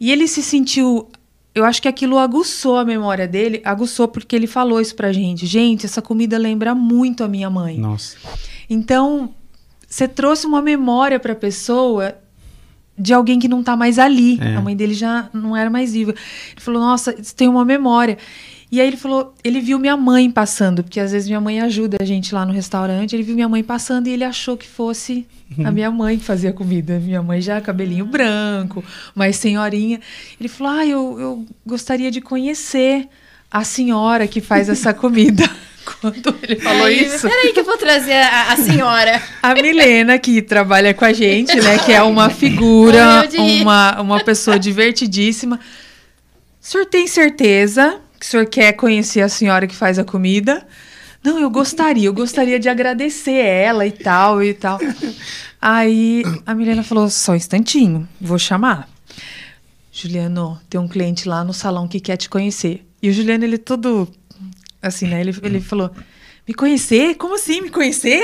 e ele se sentiu eu acho que aquilo aguçou a memória dele, aguçou porque ele falou isso pra gente. Gente, essa comida lembra muito a minha mãe. Nossa. Então, você trouxe uma memória pra pessoa de alguém que não está mais ali. É. A mãe dele já não era mais viva. Ele falou: Nossa, tem uma memória. E aí ele falou: Ele viu minha mãe passando, porque às vezes minha mãe ajuda a gente lá no restaurante. Ele viu minha mãe passando e ele achou que fosse a minha mãe que fazia comida. Minha mãe já cabelinho branco, mais senhorinha. Ele falou: Ah, eu, eu gostaria de conhecer a senhora que faz essa comida. quando ele falou Aí, isso. Peraí que eu vou trazer a, a, senhora. A Milena, que trabalha com a gente, né? Que é uma figura, uma, uma pessoa divertidíssima. O senhor tem certeza que o senhor quer conhecer a senhora que faz a comida? Não, eu gostaria, eu gostaria de agradecer ela e tal e tal. Aí a Milena falou: só um instantinho, vou chamar. Juliano, tem um cliente lá no salão que quer te conhecer. E o Juliano, ele todo Assim, né? Ele, ele falou: Me conhecer? Como assim, me conhecer?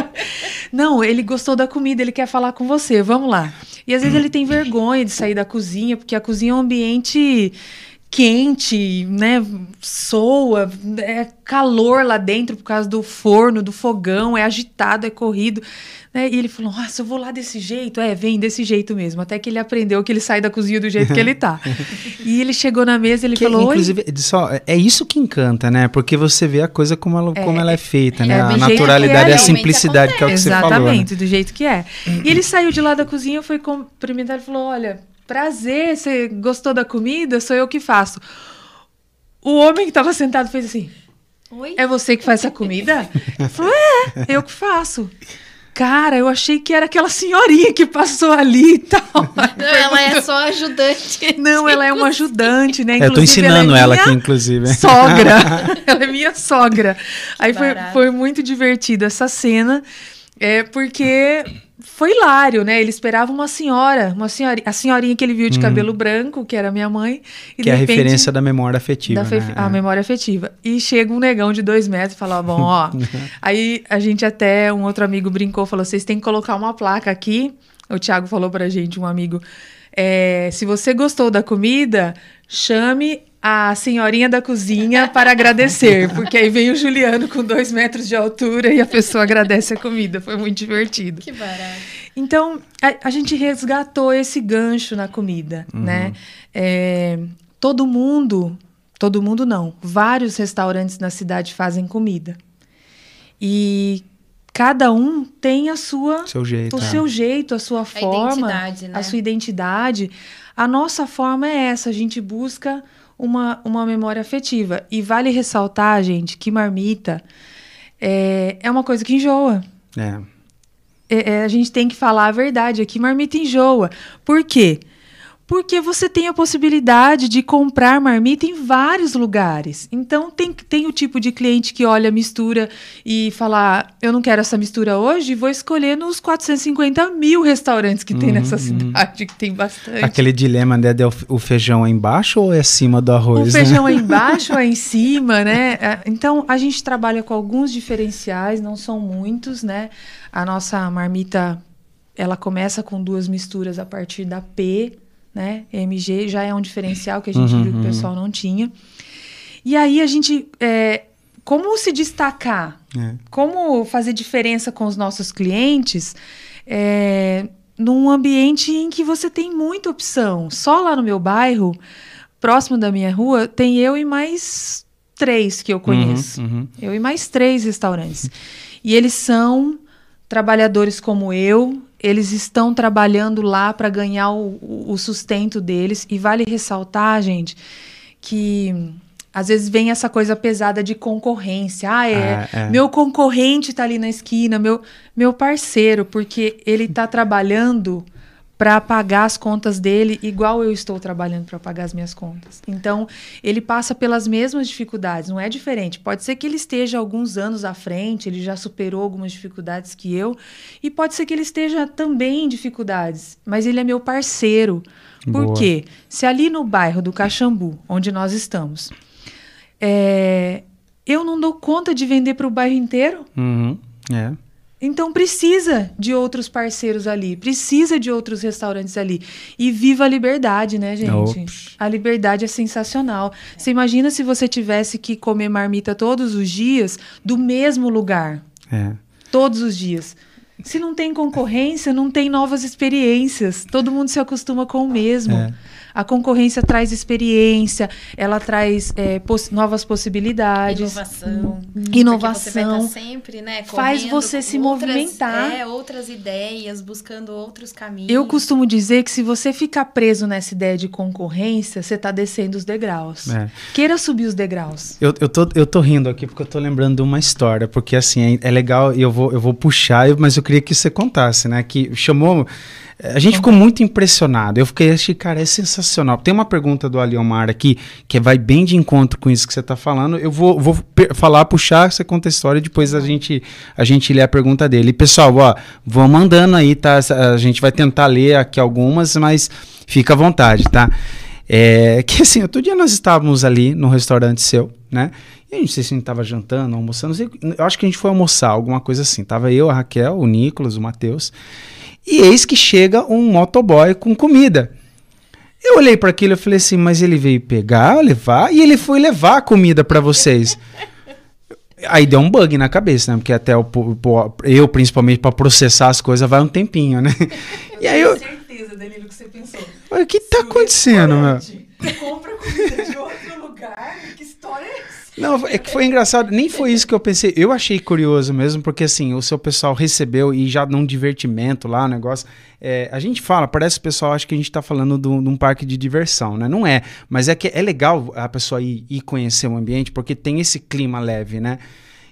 Não, ele gostou da comida, ele quer falar com você, vamos lá. E às vezes ele tem vergonha de sair da cozinha, porque a cozinha é um ambiente quente, né? Soa, é calor lá dentro por causa do forno, do fogão, é agitado, é corrido. Né? E ele falou: Nossa, eu vou lá desse jeito. É, vem desse jeito mesmo. Até que ele aprendeu que ele sai da cozinha do jeito que ele tá. e ele chegou na mesa ele que, falou: Inclusive, só, é isso que encanta, né? Porque você vê a coisa como ela é, como ela é feita, né? É, a naturalidade e é, a simplicidade que é o que Exatamente, você falou. Exatamente, né? do jeito que é. E ele saiu de lá da cozinha, foi cumprimentar e falou: Olha, prazer, você gostou da comida? Sou eu que faço. O homem que estava sentado fez assim. Oi? É você que faz essa comida? Ele falou: É, eu que faço. Cara, eu achei que era aquela senhorinha que passou ali e tal. Não, ela é só ajudante. Não, ela é uma ajudante, né? Inclusive, eu tô ensinando ela, é ela aqui, inclusive. Sogra. ela é minha sogra. Aí foi, foi muito divertido essa cena, é, porque foi hilário, né? Ele esperava uma senhora, uma senhora, a senhorinha que ele viu de hum. cabelo branco, que era minha mãe. E que é a repente, referência da memória afetiva. Da né? A é. memória afetiva. E chega um negão de dois metros e fala: bom, ó. aí a gente até, um outro amigo brincou, falou: vocês têm que colocar uma placa aqui. O Thiago falou pra gente, um amigo. É, se você gostou da comida, chame a senhorinha da cozinha para agradecer, porque aí veio o Juliano com dois metros de altura e a pessoa agradece a comida. Foi muito divertido. Que barato. Então, a, a gente resgatou esse gancho na comida, uhum. né? É, todo mundo, todo mundo não, vários restaurantes na cidade fazem comida. E cada um tem a sua seu jeito, o é. seu jeito, a sua a forma, né? a sua identidade. A nossa forma é essa, a gente busca uma, uma memória afetiva. E vale ressaltar, gente, que marmita é, é uma coisa que enjoa. É. É, é, a gente tem que falar a verdade aqui, marmita enjoa. Por quê? Porque você tem a possibilidade de comprar marmita em vários lugares. Então, tem, tem o tipo de cliente que olha a mistura e fala: ah, eu não quero essa mistura hoje, vou escolher nos 450 mil restaurantes que tem uhum, nessa uhum. cidade, que tem bastante. Aquele dilema né, de o feijão é embaixo ou é acima do arroz? O feijão é embaixo ou é em cima, né? É, então, a gente trabalha com alguns diferenciais, não são muitos, né? A nossa marmita, ela começa com duas misturas a partir da P né? MG já é um diferencial que a gente uhum, viu que o uhum. pessoal não tinha. E aí a gente. É, como se destacar? É. Como fazer diferença com os nossos clientes? É, num ambiente em que você tem muita opção. Só lá no meu bairro, próximo da minha rua, tem eu e mais três que eu conheço. Uhum, uhum. Eu e mais três restaurantes. E eles são trabalhadores como eu, eles estão trabalhando lá para ganhar o, o, sustento deles. E vale ressaltar, gente, que às vezes vem essa coisa pesada de concorrência. Ah, é, É, é. meu concorrente tá ali na esquina, meu, meu parceiro, porque ele tá trabalhando para pagar as contas dele igual eu estou trabalhando para pagar as minhas contas. Então, ele passa pelas mesmas dificuldades, não é diferente. Pode ser que ele esteja alguns anos à frente, ele já superou algumas dificuldades que eu, e pode ser que ele esteja também em dificuldades, mas ele é meu parceiro. Por Boa. quê? Se ali no bairro do Caxambu, onde nós estamos, é, eu não dou conta de vender para o bairro inteiro, Uhum. É. então precisa de outros parceiros ali, precisa de outros restaurantes ali. E viva a liberdade, né, gente? Ops. A liberdade é sensacional. Você imagina se você tivesse que comer marmita todos os dias do mesmo lugar, É. todos os dias. Se não tem concorrência, não tem novas experiências. Todo mundo se acostuma com o mesmo. É. A concorrência traz experiência, ela traz é, poss- novas possibilidades. Inovação. Inovação. Porque você vai estar sempre, né? Faz você se outras- movimentar. É, outras ideias, buscando outros caminhos. Eu costumo dizer que se você ficar preso nessa ideia de concorrência, você está descendo os degraus. É. Queira subir os degraus. Eu, eu, tô, eu tô rindo aqui porque eu tô lembrando de uma história, porque assim, é, é legal e eu vou, eu vou puxar, mas eu queria que você contasse, né? Que chamou. A gente ficou muito impressionado. Eu fiquei, achei, cara, é sensacional. Tem uma pergunta do Aliomar aqui que vai bem de encontro com isso que você tá falando. Eu vou, vou falar, puxar, você conta a história depois a gente, a gente lê a pergunta dele. Pessoal, ó, vão mandando aí, tá? A gente vai tentar ler aqui algumas, mas fica à vontade, tá? É, que assim, outro dia nós estávamos ali no restaurante seu, né? E eu não sei se a gente estava jantando, almoçando, sei, eu acho que a gente foi almoçar, alguma coisa assim. Tava eu, a Raquel, o Nicolas, o Matheus. E eis que chega um motoboy com comida. Eu olhei para aquilo e falei assim, mas ele veio pegar, levar, e ele foi levar a comida para vocês. Aí deu um bug na cabeça, né? Porque até o, eu, principalmente, para processar as coisas, vai um tempinho, né? E aí eu. certeza, Danilo, que você pensou. O que tá acontecendo, meu? Compra comida de outro lugar? Que história é essa? Não, é que foi engraçado. Nem foi isso que eu pensei. Eu achei curioso mesmo, porque assim, o seu pessoal recebeu e já num divertimento lá, o negócio. é, a gente fala, parece que o pessoal acha que a gente tá falando de um parque de diversão, né? Não é. Mas é que é legal a pessoa ir, ir conhecer o ambiente, porque tem esse clima leve, né?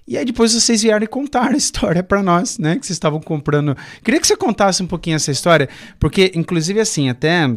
E aí depois vocês vieram e contaram a história pra nós, né? Que vocês estavam comprando. Queria que você contasse um pouquinho essa história, porque, inclusive, assim, até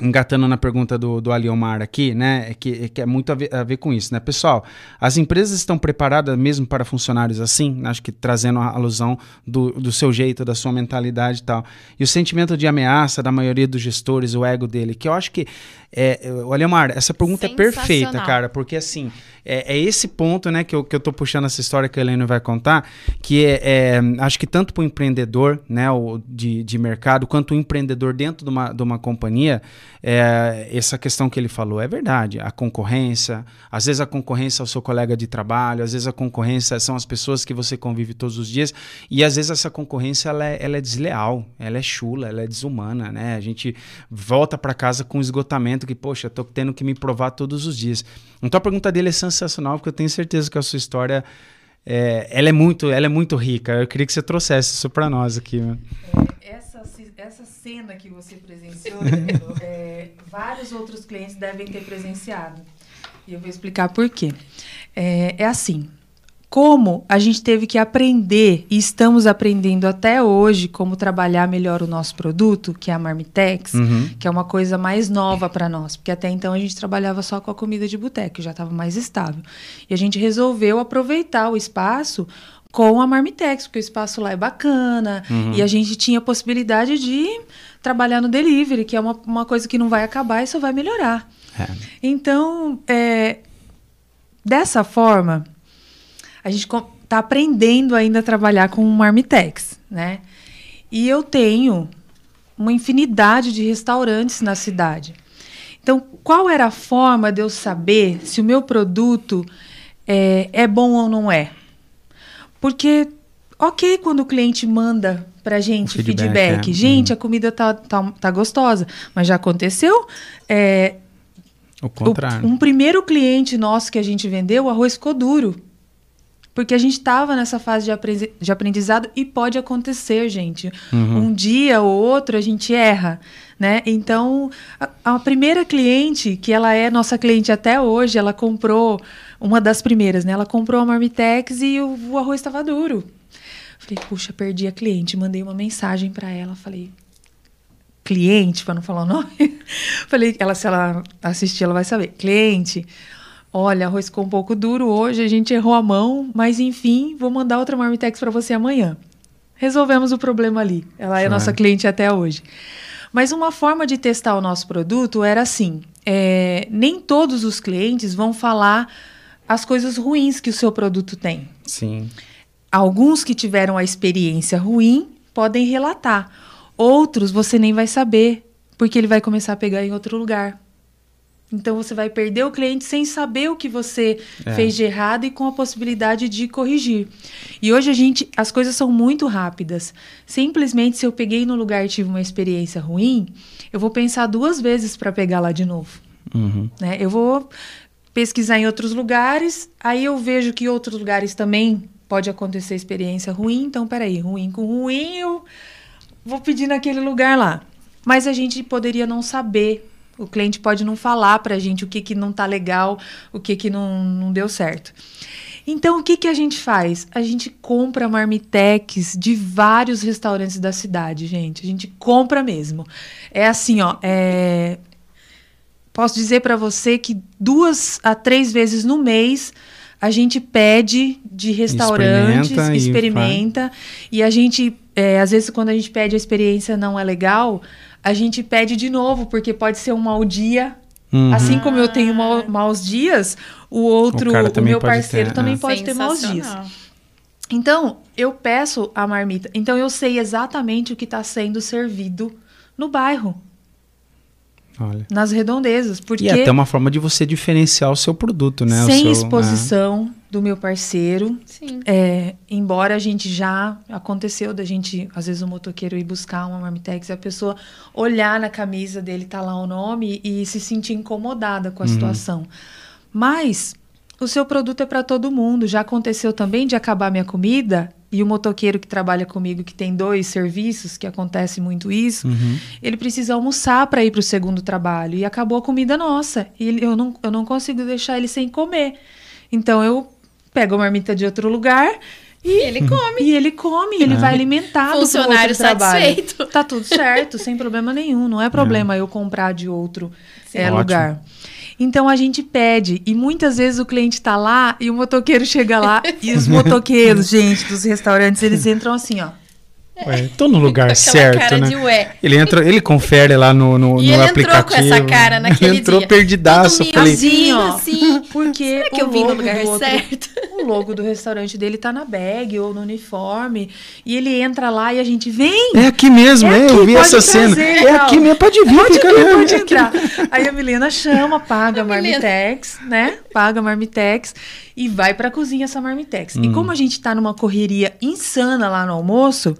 engatando na pergunta do, do Aliomar aqui, né, é que, é que é muito a ver, a ver com isso, né, pessoal, as empresas estão preparadas mesmo para funcionários assim, acho que trazendo a alusão do, do seu jeito, da sua mentalidade e tal, e o sentimento de ameaça da maioria dos gestores, o ego dele, que eu acho que, é, Aliomar, essa pergunta é perfeita, cara, porque assim, é, é esse ponto, né, que eu, que eu tô puxando essa história que a Helena vai contar, que é, é, acho que tanto para o empreendedor, né, o de, de mercado, quanto o empreendedor dentro de uma, de uma companhia, é, essa questão que ele falou é verdade. A concorrência, às vezes a concorrência é o seu colega de trabalho, às vezes a concorrência são as pessoas que você convive todos os dias, e às vezes essa concorrência ela é, ela é desleal, ela é chula, ela é desumana, né? A gente volta para casa com esgotamento que, poxa, tô tendo que me provar todos os dias. Então a pergunta dele é sensacional, porque eu tenho certeza que a sua história é, ela é muito, ela é muito rica. Eu queria que você trouxesse isso para nós aqui. Né? Essa, ci- essa cena que você presenciou, Danilo, é, vários outros clientes devem ter presenciado. E eu vou explicar por quê. É, é assim. Como a gente teve que aprender, e estamos aprendendo até hoje, como trabalhar melhor o nosso produto, que é a Marmitex, Uhum. que é uma coisa mais nova para nós, porque até então a gente trabalhava só com a comida de boteco, já estava mais estável. E a gente resolveu aproveitar o espaço com a Marmitex, porque o espaço lá é bacana e a gente tinha a possibilidade de trabalhar no delivery, que é uma, uma coisa que não vai acabar e só vai melhorar. É. Então, é, dessa forma, a gente está aprendendo ainda a trabalhar com o Marmitex, né? E eu tenho uma infinidade de restaurantes na cidade. Então, qual era a forma de eu saber se o meu produto é, é bom ou não é? Porque, ok, quando o cliente manda pra gente O feedback, feedback, é. gente, a comida tá, tá, tá gostosa, mas já aconteceu é, O o- contrário. um primeiro cliente nosso que a gente vendeu, o arroz ficou duro. Porque a gente estava nessa fase de, aprendiz- de aprendizado e pode acontecer, gente. Uhum. Um dia ou outro a gente erra, né? Então, a- a primeira cliente, que ela é nossa cliente até hoje, ela comprou, uma das primeiras, né? Ela comprou a Marmitex e o, o arroz estava duro. Falei, puxa, perdi a cliente. Mandei uma mensagem para ela, falei, cliente, para não falar o nome. falei, ela, se ela assistir, ela vai saber. Cliente, olha, arroz ficou um pouco duro hoje, a gente errou a mão, mas enfim, vou mandar outra Marmitex para você amanhã. Resolvemos o problema ali. Ela é nossa cliente até hoje. Mas uma forma de testar o nosso produto era assim: é, nem todos os clientes vão falar as coisas ruins que o seu produto tem. Sim. Alguns que tiveram a experiência ruim podem relatar. Outros você nem vai saber, porque ele vai começar a pegar em outro lugar. Então você vai perder o cliente sem saber o que você é. fez de errado e com a possibilidade de corrigir. E hoje a gente, as coisas são muito rápidas. Simplesmente se eu peguei no lugar e tive uma experiência ruim, eu vou pensar duas vezes para pegar lá de novo. Uhum. Né? Eu vou pesquisar em outros lugares, aí eu vejo que outros lugares também pode acontecer experiência ruim. Então, peraí, ruim com ruim, eu vou pedir naquele lugar lá. Mas a gente poderia não saber o cliente pode não falar para a gente o que, que não está legal, o que, que não, não deu certo. Então, o que, que a gente faz? A gente compra marmitex de vários restaurantes da cidade, gente. A gente compra mesmo. É assim, ó. É... Posso dizer para você que duas a três vezes no mês a gente pede de restaurantes, experimenta, experimenta e, e, a gente, é, às vezes, quando a gente pede a experiência não é legal, a gente pede de novo, porque pode ser um mau dia. Uhum. Assim como eu tenho ma maus dias, o outro, o, o meu parceiro ter, também é. pode ter maus dias. Então, eu peço a marmita. Então, eu sei exatamente o que está sendo servido no bairro. Olha. Nas redondezas. Porque e é até uma forma de você diferenciar o seu produto, né? Sem seu, exposição, do meu parceiro. Sim. É, embora a gente já aconteceu da gente, às vezes o motoqueiro ir buscar uma marmitex e a pessoa olhar na camisa dele, tá lá o nome e se sentir incomodada com a uhum. situação. Mas o seu produto é para todo mundo. Já aconteceu também de acabar minha comida e o motoqueiro que trabalha comigo, que tem dois serviços, que acontece muito isso, uhum. ele precisa almoçar para ir para o segundo trabalho. E acabou a comida nossa. E eu não, eu não consigo deixar ele sem comer. Então eu pega a marmita de outro lugar e ele come. E ele come, ele ah. vai alimentado Funcionário satisfeito. Tá tudo certo, sem problema nenhum. Não é problema é. eu comprar de outro é, lugar. Então a gente pede. E muitas vezes o cliente está lá e o motoqueiro chega lá. e os motoqueiros, gente, dos restaurantes, eles entram assim, ó. Ué, tô no lugar certo, né? Ele entra, ele confere lá no, no, e no ele aplicativo. entrou com essa cara naquele ele entrou dia. perdidaço. Todo falei, assim, ó, assim, porque será que eu vim no lugar outro, certo? O logo do restaurante dele tá na bag ou no uniforme e ele entra lá e a gente vem. É aqui mesmo, é, aqui, eu vi essa cena. É aqui mesmo, pode vir, pode, vir, pode entrar. Aí a Milena chama, paga a Marmitex, né? Paga a Marmitex e vai para a cozinha essa Marmitex. Hum. E como a gente tá numa correria insana lá no almoço,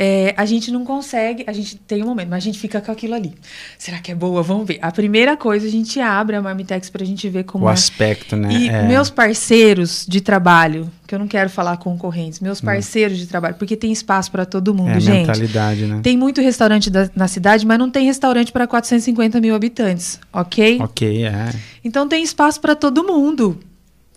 é, a gente não consegue, a gente tem um momento, mas a gente fica com aquilo ali. Será que é boa? Vamos ver. A primeira coisa, a gente abre a Marmitex para a gente ver como o é. aspecto, né? E é. meus parceiros de trabalho, que eu não quero falar concorrentes, meus hum. parceiros hum. de trabalho, porque tem espaço para todo mundo, é, gente. mentalidade, né? Tem muito restaurante da, na cidade, mas não tem restaurante para 450 mil habitantes, ok? Ok, é. Então tem espaço para todo mundo.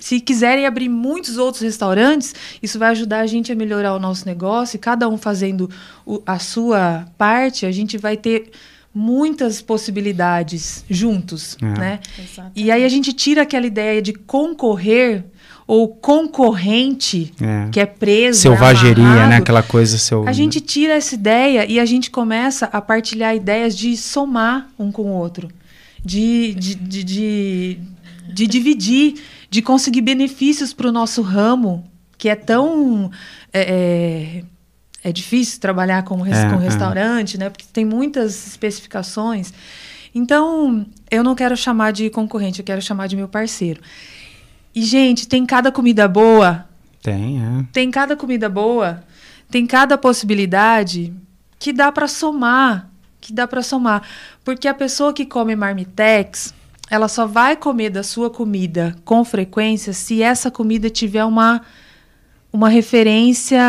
Se quiserem abrir muitos outros restaurantes, isso vai ajudar a gente a melhorar o nosso negócio. E cada um fazendo o, a sua parte, a gente vai ter muitas possibilidades juntos, é. né? Exatamente. E aí a gente tira aquela ideia de concorrer ou concorrente é. que é preso, selvageria, amarrado. né? Aquela coisa seu. A gente tira essa ideia e a gente começa a partilhar ideias de somar um com o outro, de, de, de, de, de dividir de conseguir benefícios para o nosso ramo, que é tão. É, é, é difícil trabalhar com, res, é, com é. restaurante, né? Porque tem muitas especificações. Então, eu não quero chamar de concorrente, eu quero chamar de meu parceiro. E, gente, tem cada comida boa. Tem, é. Tem cada comida boa, tem cada possibilidade que dá para somar, que dá para somar. Porque a pessoa que come marmitex, ela só vai comer da sua comida com frequência se essa comida tiver uma uma referência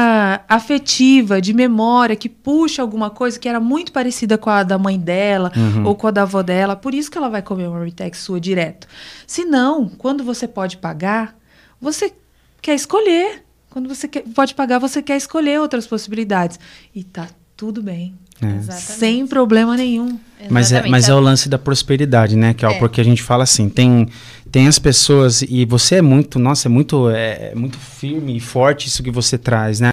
afetiva, de memória, que puxa alguma coisa que era muito parecida com a da mãe dela Uhum. ou com a da avó dela. Por isso que ela vai comer uma Ritex sua direto. Se não, quando você pode pagar, você quer escolher. Quando você quer- pode pagar, você quer escolher outras possibilidades. E tá tudo bem. É. Sem problema nenhum. Mas é, mas é o lance da prosperidade, né, que é, É. porque a gente fala assim, tem tem as pessoas e você é muito, nossa, é muito é, é muito firme e forte isso que você traz, né?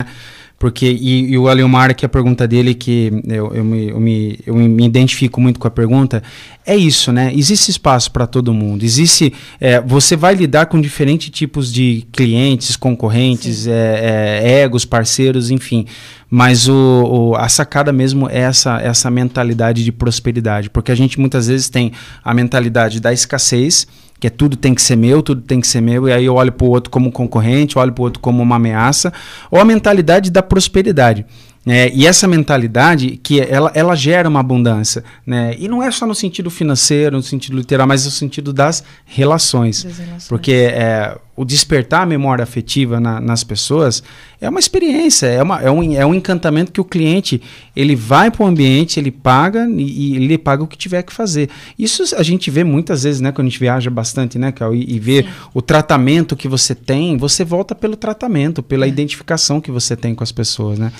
Porque e, e o Aliomar que a pergunta dele que eu, eu, me, eu, me, eu me identifico muito com a pergunta é isso, né? Existe espaço para todo mundo. Existe é, você vai lidar com diferentes tipos de clientes, concorrentes, é, é, egos, parceiros, enfim. Mas o, o- a sacada mesmo é essa, essa mentalidade de prosperidade. Porque a gente muitas vezes tem a mentalidade da escassez, que é tudo tem que ser meu, tudo tem que ser meu, e aí eu olho para o outro como concorrente, olho para o outro como uma ameaça, ou a mentalidade da prosperidade. Né? e essa mentalidade que ela, ela gera uma abundância, né? E não é só no sentido financeiro, no sentido literal, mas no sentido das relações. Das relações. Porque é, o despertar a memória afetiva na- nas pessoas é uma experiência, é, uma, é, um, é um encantamento que o cliente ele vai para o ambiente, ele paga e, e ele paga o que tiver que fazer. Isso a gente vê muitas vezes, né? Quando a gente viaja bastante, né, Cal, e, e vê Sim. o tratamento que você tem, você volta pelo tratamento, pela identificação que você tem com as pessoas, né?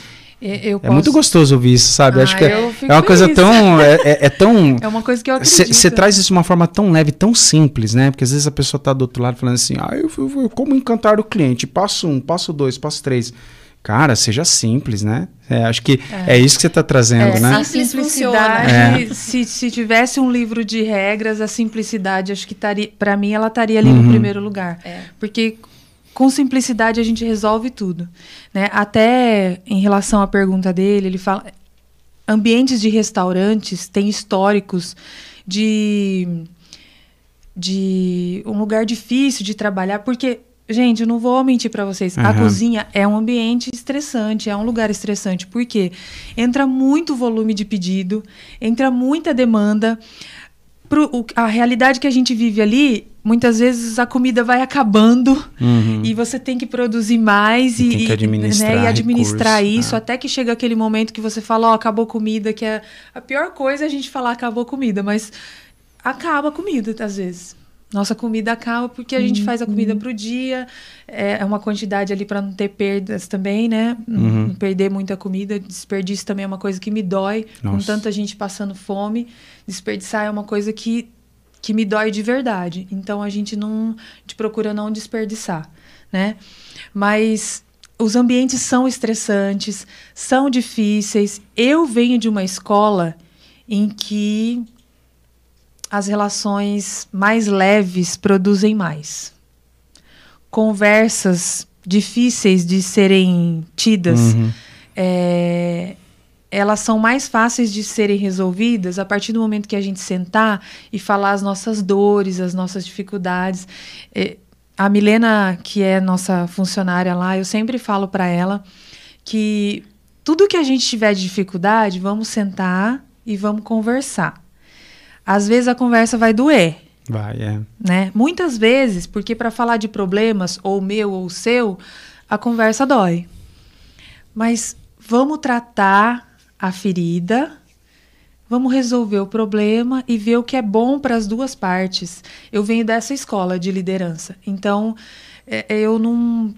Eu É muito posso- gostoso ouvir isso, sabe? Ah, Acho que é, é uma coisa feliz. tão. É, é- é tão. É uma coisa que eu acredito. Você traz isso de uma forma tão leve, tão simples, né? Porque às vezes a pessoa tá do outro lado falando assim, ah, eu, eu, eu- como encantar o cliente? Passo um, passo dois, passo três. Cara, seja simples, né? É, acho que é, isso que você tá trazendo, É, né? A simplicidade, se, se tivesse um livro de regras, a simplicidade, acho que estaria, para mim, ela estaria ali Uhum. no primeiro lugar. É. Porque com simplicidade a gente resolve tudo. Né? Até em relação à pergunta dele, ele fala. Ambientes de restaurantes têm históricos de, de um lugar difícil de trabalhar, porque, gente, eu não vou mentir para vocês, a Aham. cozinha é um ambiente estressante, é um lugar estressante, porque entra muito volume de pedido, entra muita demanda. Pro, a realidade que a gente vive ali, muitas vezes a comida vai acabando Uhum. e você tem que produzir mais E e, tem que administrar né, e administrar recursos, isso é. até que chega aquele momento que você fala, ó, acabou comida, que é a pior coisa é a gente falar acabou comida, mas acaba a comida às vezes. Nossa comida acaba porque a gente faz a comida pro dia, é é uma quantidade ali para não ter perdas também, né? Não- Uhum. Não perder muita comida. Desperdício também é uma coisa que me dói, com Nossa. tanta gente passando fome. Desperdiçar é uma coisa que, que me dói de verdade. Então a gente não, a gente procura não desperdiçar, né? Mas os ambientes são estressantes, são difíceis. Eu venho de uma escola em que as relações mais leves produzem mais. Conversas difíceis de serem tidas, Uhum. é, elas são mais fáceis de serem resolvidas a partir do momento que a gente sentar e falar as nossas dores, as nossas dificuldades. É, a Milena, que é nossa funcionária lá, eu sempre falo para ela que tudo que a gente tiver de dificuldade, vamos sentar e vamos conversar. Às vezes a conversa vai doer, Vai, é. né? Muitas vezes, porque para falar de problemas, ou meu ou seu, a conversa dói. Mas vamos tratar a ferida, vamos resolver o problema e ver o que é bom para as duas partes. Eu venho dessa escola de liderança, então é, eu não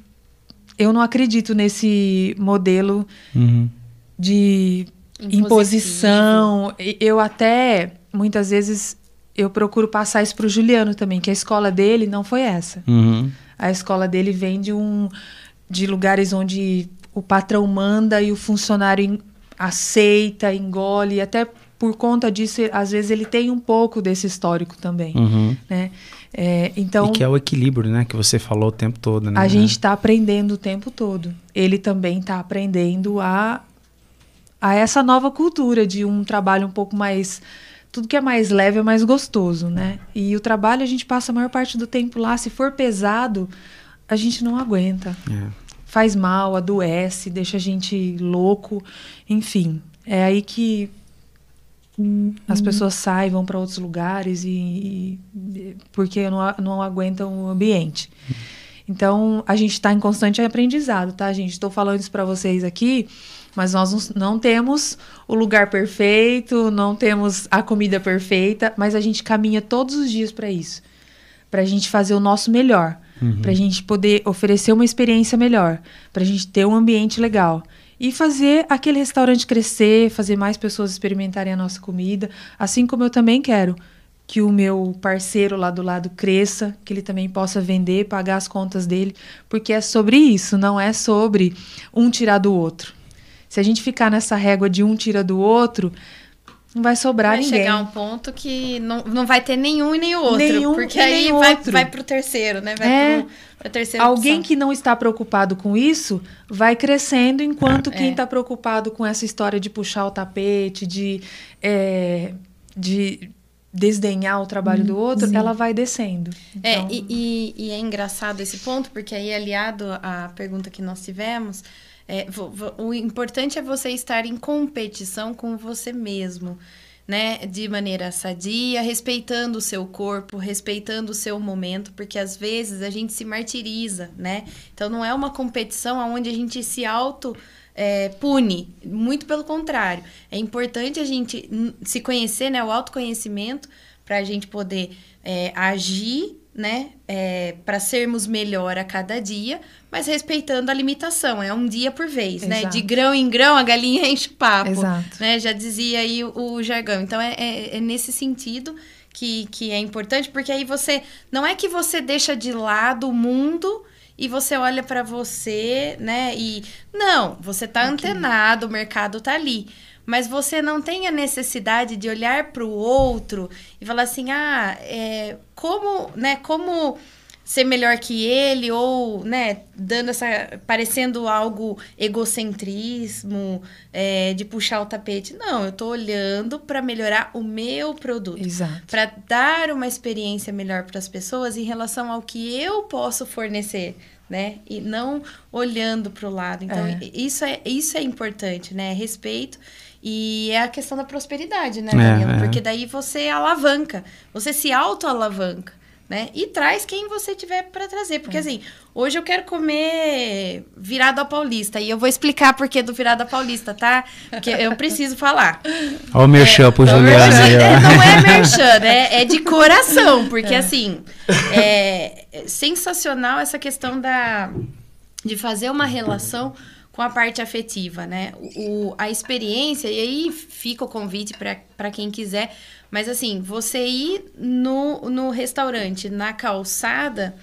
eu não acredito nesse modelo Uhum. de imposição. E- Eu até, muitas vezes, eu procuro passar isso para o Juliano também, que a escola dele não foi essa. Uhum. A escola dele vem de, um, de lugares onde o patrão manda e o funcionário aceita, engole, e até por conta disso, às vezes ele tem um pouco desse histórico também. Uhum. Né? É, então, e que é o equilíbrio, né? Que você falou o tempo todo, né? a gente está aprendendo o tempo todo. Ele também está aprendendo a, a essa nova cultura de um trabalho um pouco mais. Tudo que é mais leve é mais gostoso, né? E o trabalho a gente passa a maior parte do tempo lá. Se for pesado, a gente não aguenta. É. Faz mal, adoece, deixa a gente louco. Enfim, é aí que as pessoas saem, vão para outros lugares e, e- porque não, não aguentam o ambiente. Então, a gente está em constante aprendizado, tá, gente? Estou falando isso para vocês aqui, mas nós não temos o lugar perfeito, não temos a comida perfeita, mas a gente caminha todos os dias para isso. Para a gente fazer o nosso melhor, uhum. para a gente poder oferecer uma experiência melhor, para a gente ter um ambiente legal e fazer aquele restaurante crescer, fazer mais pessoas experimentarem a nossa comida, assim como eu também quero que o meu parceiro lá do lado cresça, que ele também possa vender, pagar as contas dele, porque é sobre isso, não é sobre um tirar do outro. Se a gente ficar nessa régua de um tira do outro, não vai sobrar vai ninguém. Vai chegar um ponto que não, não vai ter nenhum e nem o outro. Nenhum porque aí vai, outro. vai pro terceiro, né? Vai é, pro, terceiro Alguém opção. que não está preocupado com isso vai crescendo, enquanto é. quem está preocupado com essa história de puxar o tapete, de, é, de desdenhar o trabalho hum, do outro, sim. ela vai descendo. É, então... E, e, e é engraçado esse ponto, porque aí, aliado à pergunta que nós tivemos é, o importante é você estar em competição com você mesmo, né? De maneira sadia, respeitando o seu corpo, respeitando o seu momento, porque às vezes a gente se martiriza, né? Então não é uma competição onde a gente se auto é, pune, muito pelo contrário. É importante a gente se conhecer, né? O autoconhecimento para a gente poder é, agir né, é, para sermos melhor a cada dia, mas respeitando a limitação, é um dia por vez, Exato. né? De grão em grão a galinha enche o papo, Exato. né? Já dizia aí o, o jargão. Então é, é, é, nesse sentido que, que é importante, porque aí você não é que você deixa de lado o mundo e você olha para você, né? E não, você tá antenado, o mercado tá ali mas você não tem a necessidade de olhar para o outro e falar assim, ah, é, como, né, como ser melhor que ele ou, né, dando essa, parecendo algo egocentrismo, é, de puxar o tapete. Não, eu tô olhando para melhorar o meu produto, para dar uma experiência melhor para as pessoas em relação ao que eu posso fornecer. Né? E não olhando para o lado. Então, é. isso, é, isso é importante, né? Respeito e é a questão da prosperidade, né, Danilo? É, é. Porque daí você alavanca, você se auto-alavanca. Né? E traz quem você tiver para trazer. Porque, é. assim, hoje eu quero comer virada paulista. E eu vou explicar por que do virada paulista, tá? Porque eu preciso falar. Olha o merchan é, pro Juliano aí. Não é merchan, né? É de coração. Porque, é. assim, é sensacional essa questão da, de fazer uma relação com a parte afetiva, né? O, a experiência, e aí fica o convite para quem quiser, mas assim, você ir no, no restaurante, na calçada,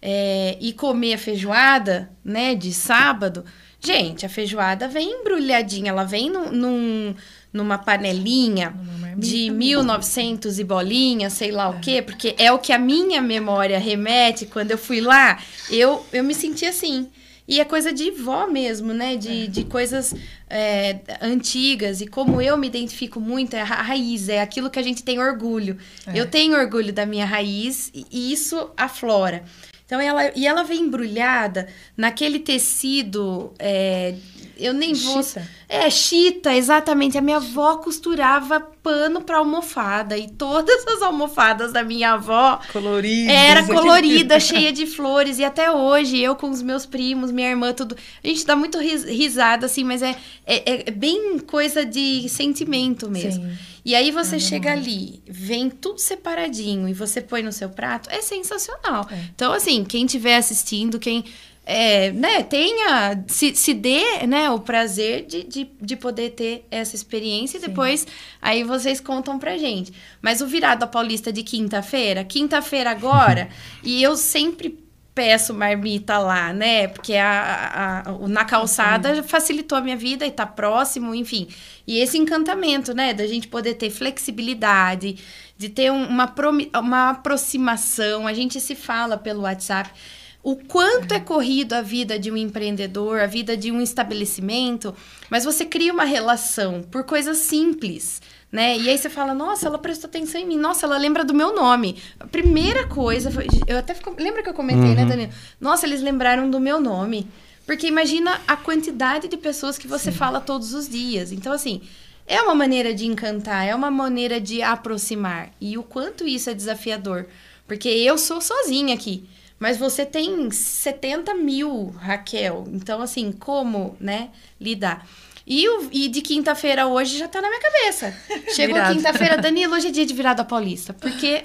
é, e comer a feijoada, né, de sábado, gente, a feijoada vem embrulhadinha, ela vem num, num numa panelinha de 1900 e bolinha, sei lá é. o quê, porque é o que a minha memória remete quando eu fui lá, eu, eu me senti assim. E é coisa de vó mesmo, né? De, é. de coisas é, antigas. E como eu me identifico muito, é a raiz, é aquilo que a gente tem orgulho. É. Eu tenho orgulho da minha raiz e isso aflora. Então, ela, e ela vem embrulhada naquele tecido. É, eu nem vou. Chita. É, chita, exatamente. A minha avó costurava pano para almofada. E todas as almofadas da minha avó. Coloridas. Era colorida, cheia de flores. E até hoje, eu com os meus primos, minha irmã, tudo. A gente dá muito risada, assim, mas é, é, é bem coisa de sentimento mesmo. Sim. E aí você é chega ali, vem tudo separadinho e você põe no seu prato, é sensacional. É. Então, assim, quem estiver assistindo, quem é, né, tenha, se, se dê né, o prazer de, de, de poder ter essa experiência Sim. e depois aí vocês contam pra gente. Mas o virado a Paulista de quinta-feira, quinta-feira agora, e eu sempre peço marmita lá, né? Porque a, a, a, na calçada facilitou a minha vida e tá próximo, enfim. E esse encantamento, né? Da gente poder ter flexibilidade, de ter uma, uma aproximação. A gente se fala pelo WhatsApp. O quanto é corrido a vida de um empreendedor, a vida de um estabelecimento, mas você cria uma relação por coisas simples né? E aí você fala, nossa, ela prestou atenção em mim, nossa, ela lembra do meu nome. A primeira coisa, foi, eu até fico, lembra que eu comentei, né, uhum. né, Danilo? Nossa, eles lembraram do meu nome. Porque imagina a quantidade de pessoas que você Sim. fala todos os dias. Então, assim, é uma maneira de encantar, é uma maneira de aproximar. E o quanto isso é desafiador. Porque eu sou sozinha aqui. Mas você tem 70 mil, Raquel. Então, assim, como, né, lidar? E, o, e de quinta-feira hoje já tá na minha cabeça. Chegou quinta-feira, Danilo, hoje é dia de virada paulista. Porque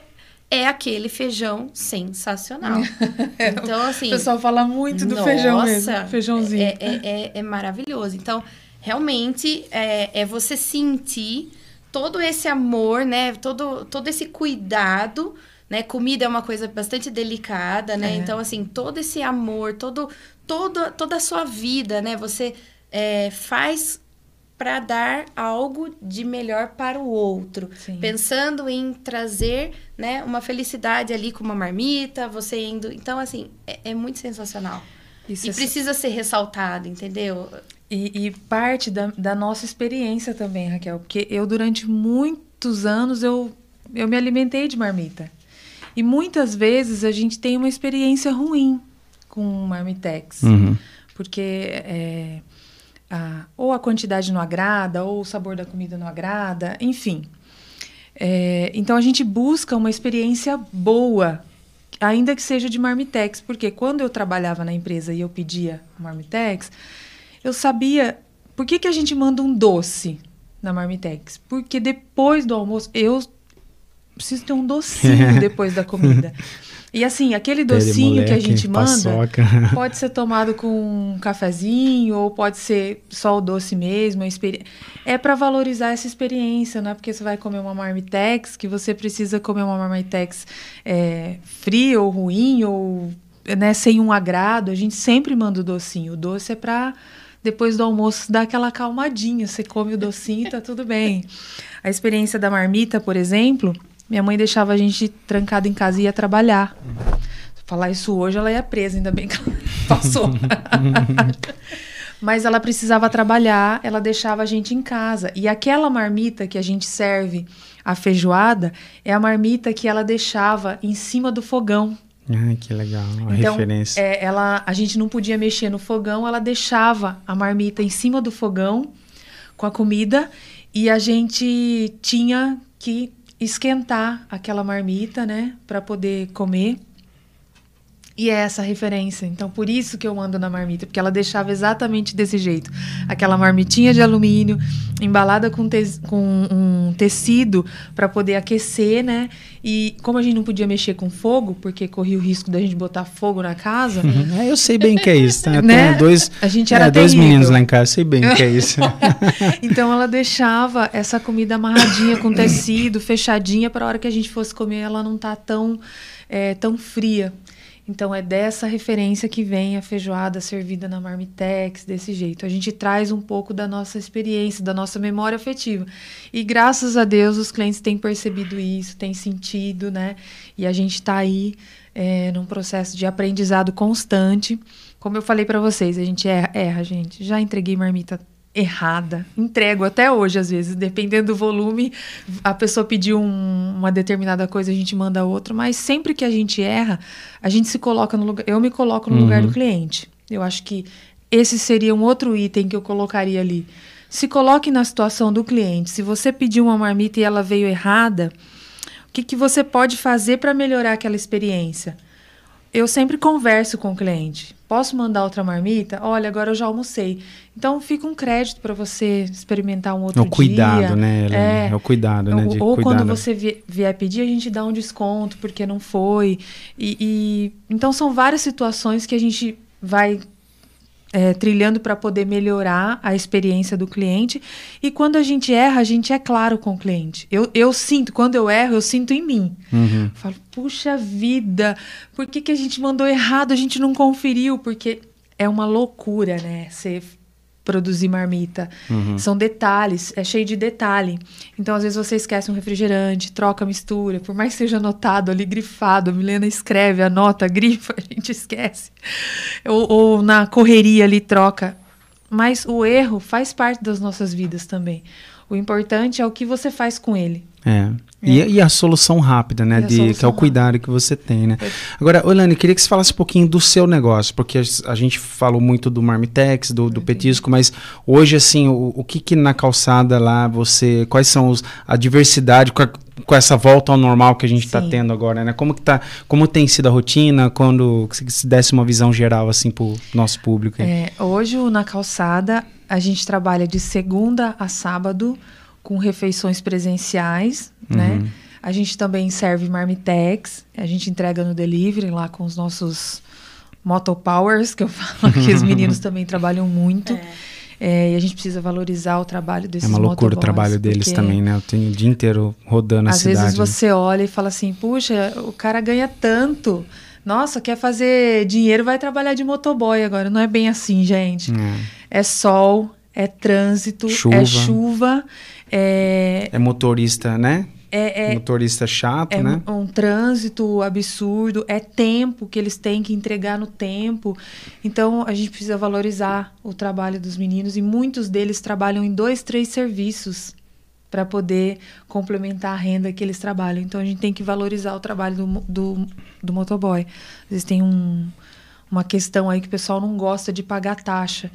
é aquele feijão sensacional. Então, assim. O pessoal fala muito do nossa, feijão mesmo. Feijãozinho. É, é, é, é maravilhoso. Então, realmente, é, é você sentir todo esse amor, né? Todo, todo esse cuidado. Né? Comida é uma coisa bastante delicada, né? É. Então, assim, todo esse amor, todo, todo, toda a sua vida, né? Você é, faz para dar algo de melhor para o outro, Sim. pensando em trazer, né, uma felicidade ali com uma marmita, você indo, então assim é, é muito sensacional Isso e é precisa ser ressaltado, entendeu? E, e parte da, da, nossa experiência também, Raquel, porque eu durante muitos anos eu eu me alimentei de marmita e muitas vezes a gente tem uma experiência ruim com marmitex, uhum. porque é, a, ou a quantidade não agrada, ou o sabor da comida não agrada, enfim. É, então a gente busca uma experiência boa, ainda que seja de marmitex, porque quando eu trabalhava na empresa e eu pedia marmitex, eu sabia por que, que a gente manda um doce na marmitex? Porque depois do almoço eu preciso ter um docinho depois da comida. E assim, aquele docinho moleque, que a gente manda paçoca. pode ser tomado com um cafezinho ou pode ser só o doce mesmo. É para valorizar essa experiência, não é porque você vai comer uma marmitex que você precisa comer uma marmitex é, fria ou ruim ou né, sem um agrado. A gente sempre manda o docinho. O doce é para depois do almoço dar aquela calmadinha. Você come o docinho e tá tudo bem. A experiência da marmita, por exemplo, minha mãe deixava a gente trancado em casa e ia trabalhar. Se falar isso hoje, ela ia presa, ainda bem que ela passou. Mas ela precisava trabalhar, ela deixava a gente em casa. E aquela marmita que a gente serve a feijoada é a marmita que ela deixava em cima do fogão. Ai, que legal, uma então, referência. É, ela, a gente não podia mexer no fogão, ela deixava a marmita em cima do fogão com a comida e a gente tinha que esquentar aquela marmita, né, para poder comer. E é essa referência. Então, por isso que eu mando na marmita, porque ela deixava exatamente desse jeito. Aquela marmitinha de alumínio, embalada com, te com um tecido para poder aquecer, né? E como a gente não podia mexer com fogo, porque corria o risco da gente botar fogo na casa. Uhum. É, eu sei bem que é isso. Tá? né? dois, a gente era é, dois meninos lá em casa, sei bem que é isso. então, ela deixava essa comida amarradinha com tecido, fechadinha, para a hora que a gente fosse comer, ela não tá tão, é, tão fria. Então é dessa referência que vem a feijoada servida na Marmitex, desse jeito. A gente traz um pouco da nossa experiência, da nossa memória afetiva. E graças a Deus os clientes têm percebido isso, têm sentido, né? E a gente está aí é, num processo de aprendizado constante. Como eu falei para vocês, a gente erra, erra, gente. Já entreguei marmita errada. Entrego até hoje, às vezes, dependendo do volume, a pessoa pediu um, uma determinada coisa, a gente manda outra, mas sempre que a gente erra, a gente se coloca no lugar. Eu me coloco no uhum. lugar do cliente. Eu acho que esse seria um outro item que eu colocaria ali. Se coloque na situação do cliente. Se você pediu uma marmita e ela veio errada, o que, que você pode fazer para melhorar aquela experiência? Eu sempre converso com o cliente. Posso mandar outra marmita? Olha, agora eu já almocei. Então fica um crédito para você experimentar um outro dia. É o cuidado, dia. né? É, é, o cuidado, né? De ou quando você vier pedir, a gente dá um desconto porque não foi. E, e então são várias situações que a gente vai é, trilhando para poder melhorar a experiência do cliente. E quando a gente erra, a gente é claro com o cliente. Eu, eu sinto, quando eu erro, eu sinto em mim. Uhum. falo, puxa vida, por que, que a gente mandou errado? A gente não conferiu, porque é uma loucura, né? Você produzir marmita. Uhum. São detalhes, é cheio de detalhe. Então, às vezes, você esquece um refrigerante, troca a mistura, por mais que seja anotado ali, grifado, a Milena escreve, anota, grifa, a gente esquece. Ou, ou na correria ali, troca. Mas o erro faz parte das nossas vidas também. O importante é o que você faz com ele. É. E, é. e, a solução rápida, né? De, que é o cuidado rápida. que você tem, né? É. Agora, Olane, queria que você falasse um pouquinho do seu negócio, porque a, a gente falou muito do Marmitex, do, do petisco, mas hoje, assim, o, o que que na calçada lá você. Quais são os, a diversidade, com essa volta ao normal que a gente está tendo agora, né? Como que tá, como tem sido a rotina, quando se desse uma visão geral assim para o nosso público? É, hoje na calçada a gente trabalha de segunda a sábado com refeições presenciais, né? uhum. né? A gente também serve marmitex, a gente entrega no delivery lá com os nossos motopowers, que eu falo que os meninos também trabalham muito. É. É, e a gente precisa valorizar o trabalho desses É uma loucura o trabalho deles também, né? Eu tenho o dia inteiro rodando a cidade. Às vezes né? você olha e fala assim, puxa, o cara ganha tanto. Nossa, quer fazer dinheiro, vai trabalhar de motoboy agora. Não é bem assim, gente. É, é sol, é trânsito, chuva. é chuva. É... é motorista, né? É, é, motorista chato, é né? um trânsito absurdo, é tempo que eles têm que entregar no tempo. Então a gente precisa valorizar o trabalho dos meninos e muitos deles trabalham em dois, três serviços para poder complementar a renda que eles trabalham. Então a gente tem que valorizar o trabalho do, do, do motoboy. Às vezes tem um, uma questão aí que o pessoal não gosta de pagar taxa.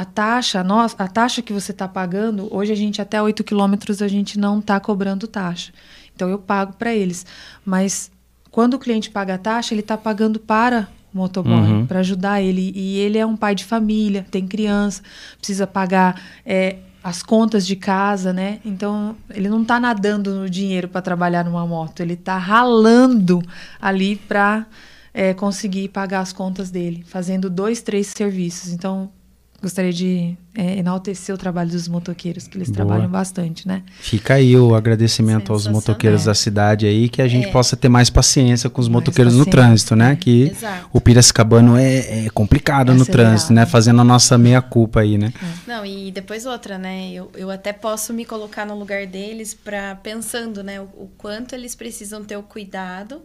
A taxa, a, nossa, a taxa que você está pagando, hoje a gente até 8 quilômetros a gente não está cobrando taxa. Então eu pago para eles. Mas quando o cliente paga a taxa, ele está pagando para o motoboy, uhum. para ajudar ele. E ele é um pai de família, tem criança, precisa pagar é, as contas de casa, né? Então ele não está nadando no dinheiro para trabalhar numa moto, ele está ralando ali para é, conseguir pagar as contas dele, fazendo dois, três serviços. Então gostaria de é, enaltecer o trabalho dos motoqueiros, que eles Boa. trabalham bastante, né? Fica aí o agradecimento aos motoqueiros da cidade aí, que a gente é. possa ter mais paciência com os mais motoqueiros paciência. no trânsito, né? Que Exato. o Piracicabano é, é complicado é no trânsito, né? Fazendo a nossa meia-culpa aí, né? É. Não, e depois outra, né? Eu, eu até posso me colocar no lugar deles para pensando, né? O, o quanto eles precisam ter o cuidado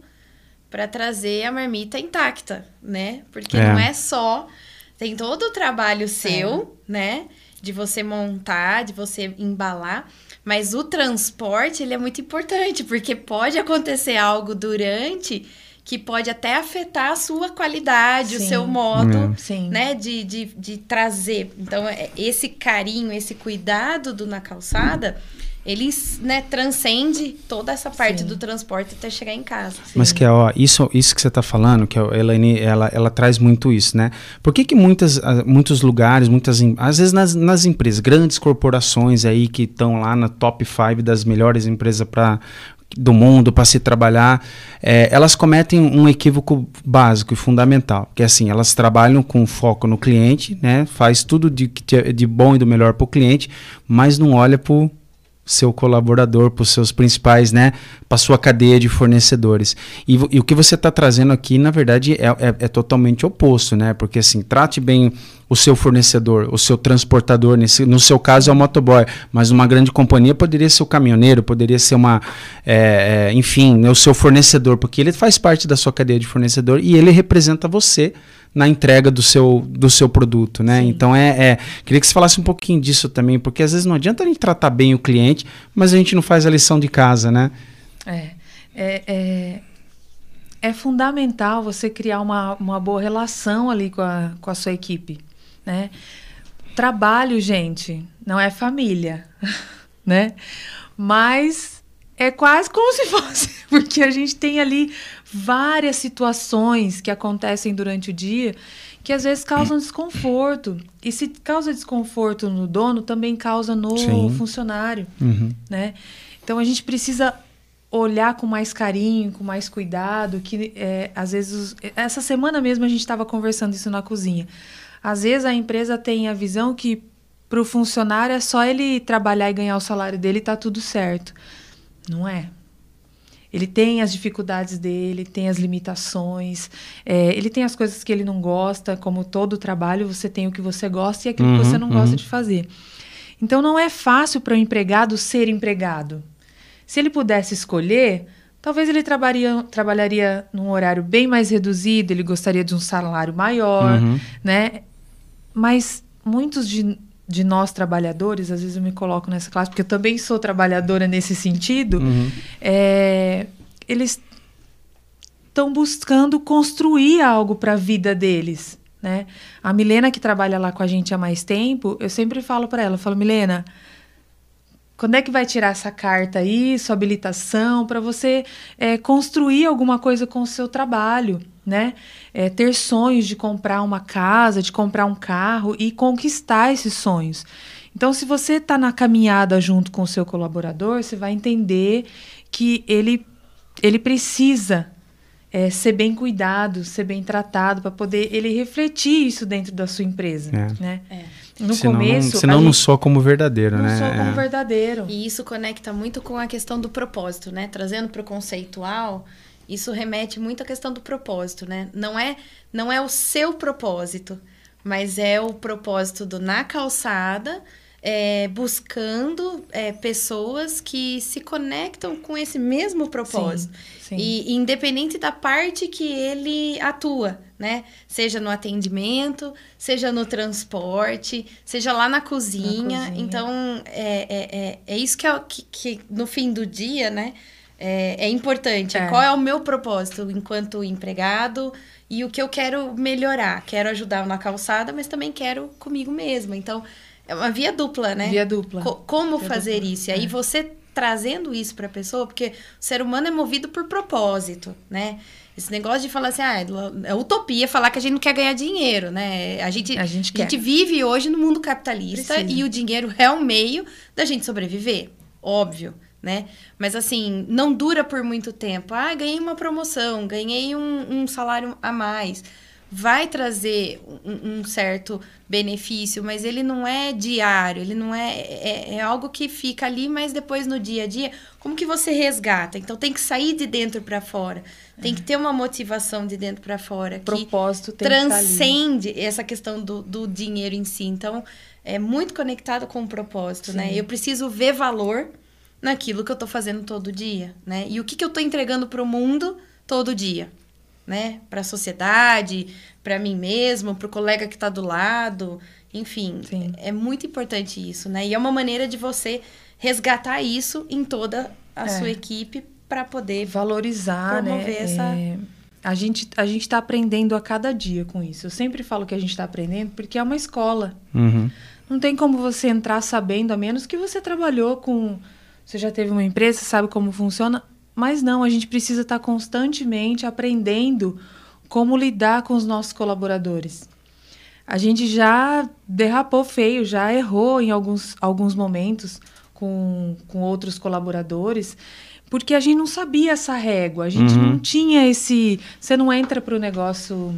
para trazer a marmita intacta, né? Porque é. não é só tem todo o trabalho seu, é. né? De você montar, de você embalar. Mas o transporte, ele é muito importante, porque pode acontecer algo durante que pode até afetar a sua qualidade, Sim. o seu modo, é. né, de, de, de trazer. Então, é, esse carinho, esse cuidado do na calçada, ele né, transcende toda essa parte Sim. do transporte até chegar em casa. Sim. Mas que ó, isso, isso que você está falando, que a Elaine, ela, ela traz muito isso, né? Por que, que muitas, ah, muitos lugares, muitas, às vezes nas, nas empresas, grandes corporações aí que estão lá na top 5 das melhores empresas para do mundo para se trabalhar, é, elas cometem um equívoco básico e fundamental, que é assim, elas trabalham com foco no cliente, né, faz tudo de, de bom e do melhor para o cliente, mas não olha para seu colaborador, para os seus principais, né, para sua cadeia de fornecedores. E, e o que você está trazendo aqui, na verdade, é, é, é, totalmente oposto, né? Porque assim, trate bem o seu fornecedor, o seu transportador, nesse, no seu caso é o motoboy, mas uma grande companhia poderia ser o caminhoneiro, poderia ser uma, é, é, enfim, né, o seu fornecedor, porque ele faz parte da sua cadeia de fornecedor e ele representa você na entrega do seu, do seu produto, né? Sim. Então é, é, Queria que você falasse um pouquinho disso também, porque às vezes não adianta a gente tratar bem o cliente, mas a gente não faz a lição de casa, né? É. É, é, é fundamental você criar uma, uma boa relação ali com a, com a sua equipe, né? Trabalho, gente, não é família, né? Mas é quase como se fosse, porque a gente tem ali várias situações que acontecem durante o dia que às vezes causam desconforto. E se causa desconforto no dono, também causa no Sim. funcionário, uhum. né? Então a gente precisa olhar com mais carinho, com mais cuidado, que é, às vezes essa semana mesmo a gente estava conversando isso na cozinha. Às vezes a empresa tem a visão que para o funcionário é só ele trabalhar e ganhar o salário dele e tá tudo certo. Não é. Ele tem as dificuldades dele, tem as limitações, é, ele tem as coisas que ele não gosta, como todo trabalho, você tem o que você gosta e aquilo uhum, que você não uhum. gosta de fazer. Então não é fácil para o empregado ser empregado. Se ele pudesse escolher, talvez ele trabalharia, trabalharia num horário bem mais reduzido, ele gostaria de um salário maior, uhum. né? Mas muitos de de nós trabalhadores, às vezes eu me coloco nessa classe, porque eu também sou trabalhadora nesse sentido, uhum. é, eles estão buscando construir algo para a vida deles. Né? A Milena, que trabalha lá com a gente há mais tempo, eu sempre falo para ela, eu falo, Milena, quando é que vai tirar essa carta aí, sua habilitação, para você é, construir alguma coisa com o seu trabalho, né? É, ter sonhos de comprar uma casa, de comprar um carro e conquistar esses sonhos. Então, se você está na caminhada junto com o seu colaborador, você vai entender que ele, ele precisa é, ser bem cuidado, ser bem tratado, para poder ele refletir isso dentro da sua empresa. É. Né? É. No senão, começo. Não, senão não soa como verdadeiro, não né? Não soa como é. verdadeiro. E isso conecta muito com a questão do propósito, né? Trazendo para o conceitual, isso remete muito à questão do propósito, né? Não é, não é o seu propósito, mas é o propósito do na calçada é, buscando é, pessoas que se conectam com esse mesmo propósito. Sim, sim. E independente da parte que ele atua, né? Seja no atendimento, seja no transporte, seja lá na cozinha. Na cozinha. Então, é, é, é, é isso que, é, que, que, no fim do dia, né? É, é importante. É. Qual é o meu propósito enquanto empregado e o que eu quero melhorar? Quero ajudar na calçada, mas também quero comigo mesma. Então, é uma via dupla, né? Via dupla. Co como via fazer dupla. isso? E aí é. você trazendo isso para a pessoa, porque o ser humano é movido por propósito, né? Esse negócio de falar assim, ah, é utopia falar que a gente não quer ganhar dinheiro, né? A gente, a gente, a gente vive hoje no mundo capitalista Precisa. e o dinheiro é o meio da gente sobreviver, óbvio, né? Mas assim, não dura por muito tempo. Ah, ganhei uma promoção, ganhei um, um salário a mais vai trazer um, um, certo benefício, mas ele não é diário, ele não é, é, é, algo que fica ali, mas depois no dia a dia, como que você resgata? Então tem que sair de dentro para fora, tem que ter uma motivação de dentro para fora, propósito que transcende que essa questão do, do dinheiro em si. Então é muito conectado com o propósito, né? Sim. né? Eu preciso ver valor naquilo que eu estou fazendo todo dia, né? E o que, que eu estou entregando para o mundo todo dia né? Para a sociedade, para mim mesmo, para o colega que está do lado, enfim, Sim. é muito importante isso, né? E é uma maneira de você resgatar isso em toda a é. sua equipe para poder valorizar, né? promover né? essa é... A gente a gente está aprendendo a cada dia com isso. Eu sempre falo que a gente está aprendendo porque é uma escola. Uhum. Não tem como você entrar sabendo, a menos que você trabalhou com. Você já teve uma empresa, sabe como funciona. Mas não, a gente precisa estar constantemente aprendendo como lidar com os nossos colaboradores. A gente já derrapou feio, já errou em alguns, alguns momentos com, com outros colaboradores, porque a gente não sabia essa régua, a gente uhum. não tinha esse. Você não entra para o negócio.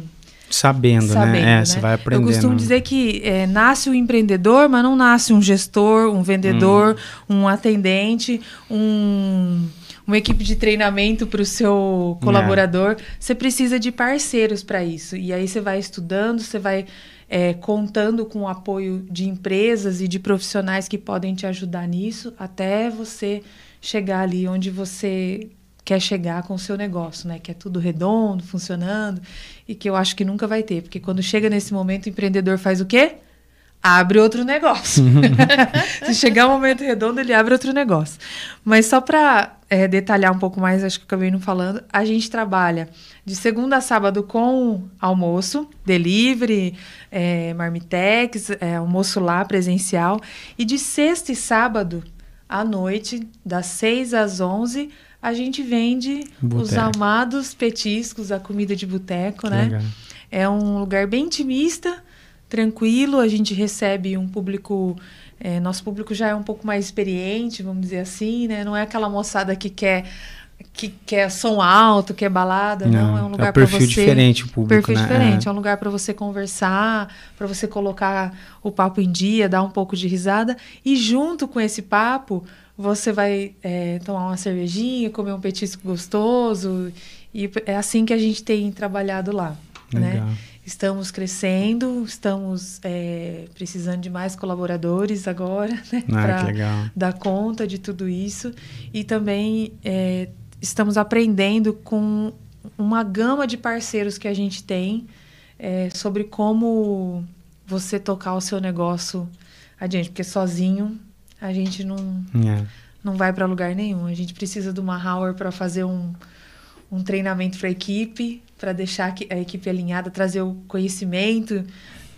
Sabendo, né? Sabendo, né? É, né? Você vai aprendendo. Eu costumo dizer que é, nasce o empreendedor, mas não nasce um gestor, um vendedor, uhum. um atendente, um uma equipe de treinamento para o seu colaborador, é. você precisa de parceiros para isso. E aí você vai estudando, você vai é, contando com o apoio de empresas e de profissionais que podem te ajudar nisso, até você chegar ali onde você quer chegar com o seu negócio, né? Que é tudo redondo, funcionando, e que eu acho que nunca vai ter, porque quando chega nesse momento, o empreendedor faz o quê? Abre outro negócio. Se chegar um momento redondo, ele abre outro negócio. Mas só para é, detalhar um pouco mais, acho que acabei não falando, a gente trabalha de segunda a sábado com almoço, delivery, é, marmitex, é, almoço lá presencial, e de sexta e sábado à noite, das seis às onze, a gente vende boteco. os amados petiscos, a comida de boteco, né? Legal. É um lugar bem intimista, tranquilo, a gente recebe um público. É, nosso público já é um pouco mais experiente, vamos dizer assim, né? Não é aquela moçada que quer que quer som alto, quer balada, não, não é um lugar é um para você. diferente o público, perfil né? diferente, é. é um lugar para você conversar, para você colocar o papo em dia, dar um pouco de risada e junto com esse papo você vai é, tomar uma cervejinha, comer um petisco gostoso e é assim que a gente tem trabalhado lá, né? Legal. né? Estamos crescendo, estamos é, precisando de mais colaboradores agora, né? Ah, para dar conta de tudo isso. E também é, estamos aprendendo com uma gama de parceiros que a gente tem é, sobre como você tocar o seu negócio adiante, porque sozinho a gente não, é. não vai para lugar nenhum. A gente precisa de uma hour para fazer um, um treinamento para a equipe, para deixar a equipe alinhada, trazer o conhecimento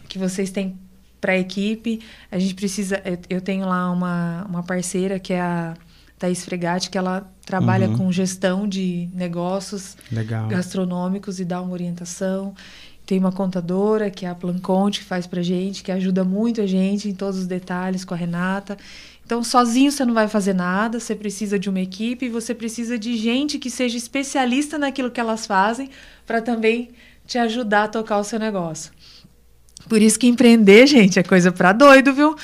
que vocês têm para a equipe. A gente precisa. Eu tenho lá uma, uma parceira que é a Thaís Fregatti, que ela trabalha uhum. com gestão de negócios Legal. gastronômicos e dá uma orientação. Tem uma contadora, que é a Planconte, que faz pra gente, que ajuda muito a gente em todos os detalhes com a Renata. Então, sozinho você não vai fazer nada, você precisa de uma equipe, você precisa de gente que seja especialista naquilo que elas fazem para também te ajudar a tocar o seu negócio. Por isso que empreender, gente, é coisa para doido, viu?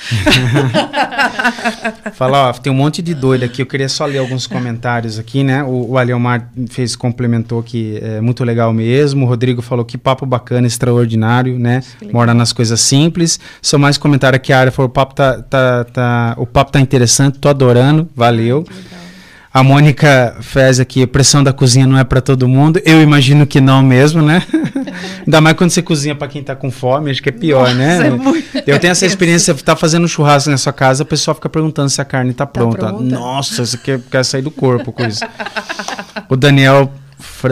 Fala, ó, tem um monte de doido aqui. Eu queria só ler alguns comentários aqui, né? O, o Aliomar fez, complementou que é muito legal mesmo. O Rodrigo falou que papo bacana, extraordinário, né? Mora nas coisas simples. Só mais comentário aqui, a área falou: o papo tá, tá, tá, o papo tá interessante, tô adorando, valeu. Ai, a Mônica fez aqui, pressão da cozinha não é para todo mundo. Eu imagino que não mesmo, né? Ainda mais quando você cozinha para quem tá com fome, acho que é pior, né? Nossa, né? É muito... Eu tenho essa experiência, tá fazendo churrasco na sua casa, o pessoal fica perguntando se a carne tá, tá pronta. pronta. Nossa, você quer, quer sair do corpo com isso. o Daniel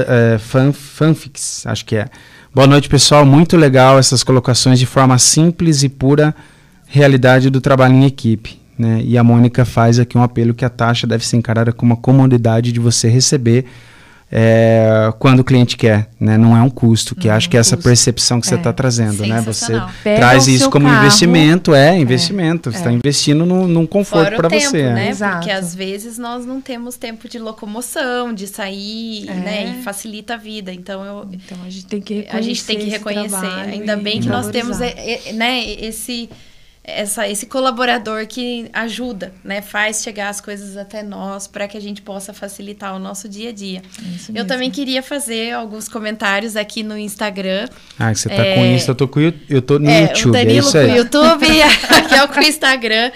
é, Fan, Fanfix, acho que é. Boa noite, pessoal. Muito legal essas colocações de forma simples e pura realidade do trabalho em equipe. Né? E a Mônica faz aqui um apelo que a taxa deve ser encarada como uma comodidade de você receber é, quando o cliente quer, né? Não é um custo, que não acho que é essa percepção que é. você está trazendo, né? Você Pega traz isso como carro. investimento, é investimento. É. Você está investindo num, num conforto para você. Né? Porque às vezes nós não temos tempo de locomoção, de sair, né? E facilita a vida. Então eu, então a gente tem que reconhecer. A gente tem que reconhecer. Ainda bem que nós temos, né? Esse essa, esse colaborador que ajuda, né, faz chegar as coisas até nós para que a gente possa facilitar o nosso dia a dia. Isso eu mesmo. também queria fazer alguns comentários aqui no Instagram. Ah, você tá é, com isso, eu tô com eu tô no é, YouTube. O é Danilo é com o YouTube, aqui é o com o Instagram.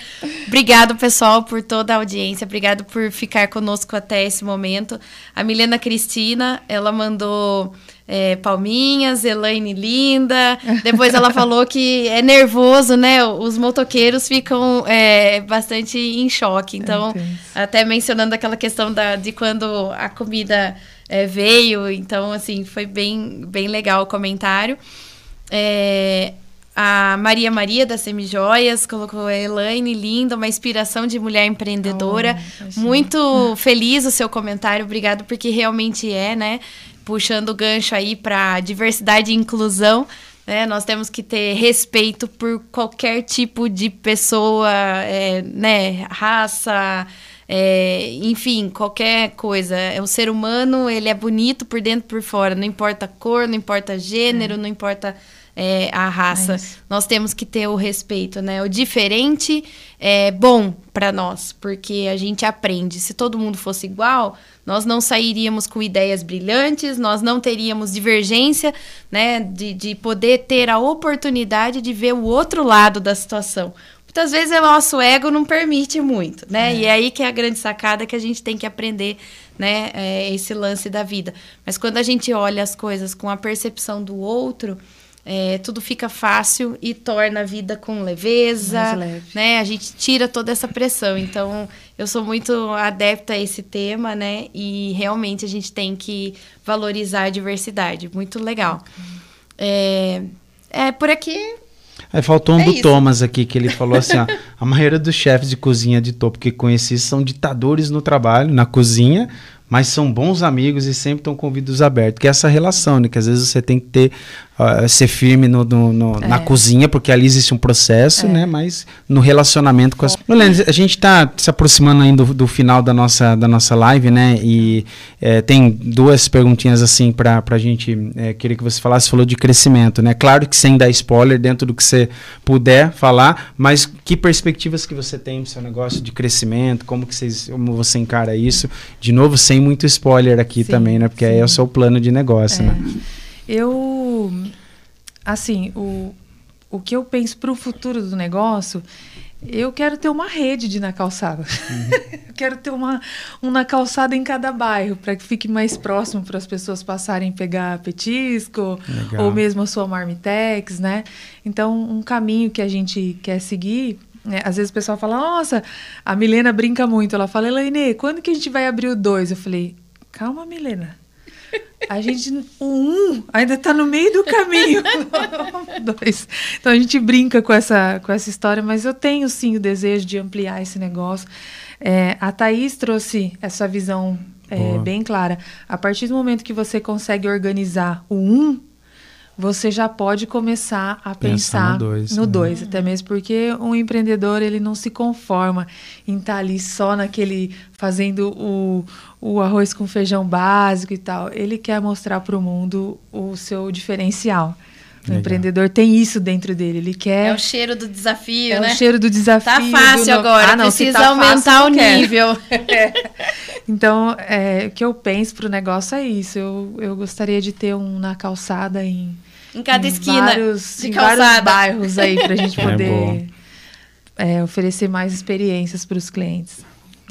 Obrigado, pessoal, por toda a audiência. Obrigado por ficar conosco até esse momento. A Milena Cristina, ela mandou é, palminhas, Elaine linda. Depois ela falou que é nervoso, né? Os motoqueiros ficam é, bastante em choque. Então, é até mencionando aquela questão da, de quando a comida é, veio. Então, assim, foi bem, bem legal o comentário. É, a Maria Maria das Semijoias colocou a Elaine linda, uma inspiração de mulher empreendedora. Oh, Muito feliz o seu comentário, obrigado, porque realmente é, né? Puxando o gancho aí para diversidade e inclusão, né? Nós temos que ter respeito por qualquer tipo de pessoa, é, né? Raça, é, enfim, qualquer coisa. É, o ser humano, ele é bonito por dentro e por fora. Não importa cor, não importa gênero, é. não importa é, a raça. É nós temos que ter o respeito, né? O diferente é bom para nós, porque a gente aprende. Se todo mundo fosse igual, nós não sairíamos com ideias brilhantes, nós não teríamos divergência, né? De, de poder ter a oportunidade de ver o outro lado da situação. Muitas vezes o nosso ego não permite muito, né? É. E é aí que é a grande sacada que a gente tem que aprender, né? É esse lance da vida. Mas quando a gente olha as coisas com a percepção do outro, é, tudo fica fácil e torna a vida com leveza, leve. né? A gente tira toda essa pressão. Então, eu sou muito adepta a esse tema, né? E realmente a gente tem que valorizar a diversidade. Muito legal. É, é por aqui. Aí faltou um é do isso. Thomas aqui, que ele falou assim: ó, a maioria dos chefes de cozinha de topo que conheci são ditadores no trabalho, na cozinha, mas são bons amigos e sempre estão com ouvidos abertos. Que é essa relação, né? Que às vezes você tem que ter uh, ser firme no, no, no é. na cozinha, porque ali existe um processo, é. né? Mas no relacionamento com as. Lulene, a gente está se aproximando ainda do, do, final da nossa, da nossa live, né? E é, tem duas perguntinhas assim para a gente. É, queria que você falasse. Você falou de crescimento, né? Claro que sem dar spoiler dentro do que você puder falar, mas que perspectivas que você tem pro seu negócio de crescimento? Como que vocês, como você encara isso? De novo, sem muito spoiler aqui sim, também, né? Porque sim. aí é o seu plano de negócio, né? É. Eu, assim, o, o que eu penso para o futuro do negócio, eu quero ter uma rede de na calçada. Uhum. quero ter uma, um na calçada em cada bairro, para que fique mais próximo para as pessoas passarem pegar petisco, Legal. ou mesmo a sua marmitex, né? Então, um caminho que a gente quer seguir é, às vezes o pessoal fala, nossa, a Milena brinca muito. Ela fala, Elaine, quando que a gente vai abrir o 2? Eu falei, calma, Milena. A gente, o um ainda está no meio do caminho. Dois. Então a gente brinca com essa, com essa história, mas eu tenho sim o desejo de ampliar esse negócio. É, a Thaís trouxe essa visão é, bem clara. A partir do momento que você consegue organizar o um, você já pode começar a pensar, pensar no dois, né? até mesmo porque um empreendedor ele não se conforma em estar tá ali só naquele fazendo o, o arroz com feijão básico e tal. Ele quer mostrar para o mundo o seu diferencial. O Legal. empreendedor tem isso dentro dele. Ele quer. É o cheiro do desafio, é né? É o cheiro do desafio. Tá fácil do... agora, ah, não, precisa tá aumentar fácil, o nível. é. Então, é, o que eu penso para o negócio é isso. Eu, eu gostaria de ter um na calçada em em cada em esquina vários, de em calçada. vários bairros aí para a gente é poder é, oferecer mais experiências para os clientes.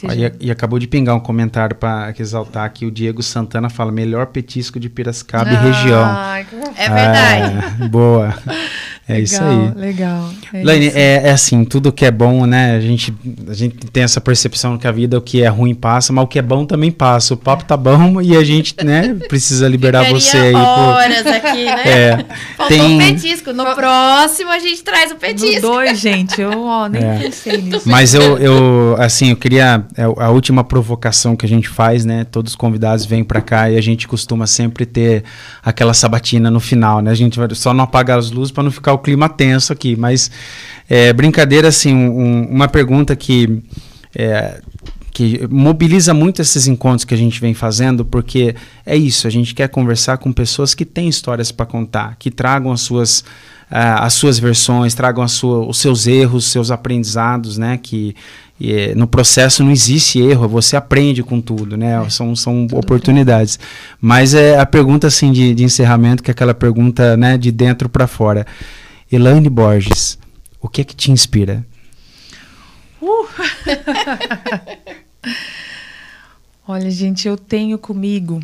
E, e, acabou de pingar um comentário para exaltar que o Diego Santana fala melhor petisco de Piracicaba ah, e região. É verdade. Ah, boa. É legal, isso aí. Legal. É Laine, é, é, assim, tudo que é bom, né? A gente, a gente tem essa percepção que a vida, o que é ruim passa, mas o que é bom também passa. O papo tá bom e a gente, né, precisa liberar Ficaria você aí. horas por... aqui, né? É. Faltou tem... um petisco. No próximo a gente traz o petisco. No dois, gente. Eu ó, nem é. pensei nisso. Mas eu, eu, assim, eu queria... É a última provocação que a gente faz, né? Todos os convidados vêm para cá e a gente costuma sempre ter aquela sabatina no final, né? A gente vai só não apagar as luzes para não ficar o clima tenso aqui, mas é, brincadeira, assim, um, uma pergunta que, é, que mobiliza muito esses encontros que a gente vem fazendo, porque é isso, a gente quer conversar com pessoas que têm histórias para contar, que tragam as suas, as suas versões, tragam sua, os seus erros, os seus aprendizados, né, que e, no processo não existe erro, você aprende com tudo, né? É, são são oportunidades. Bem. Mas é a pergunta assim de, de encerramento, que é aquela pergunta né, de dentro para fora. Elaine Borges, o que é que te inspira? Uh. Olha, gente, eu tenho comigo.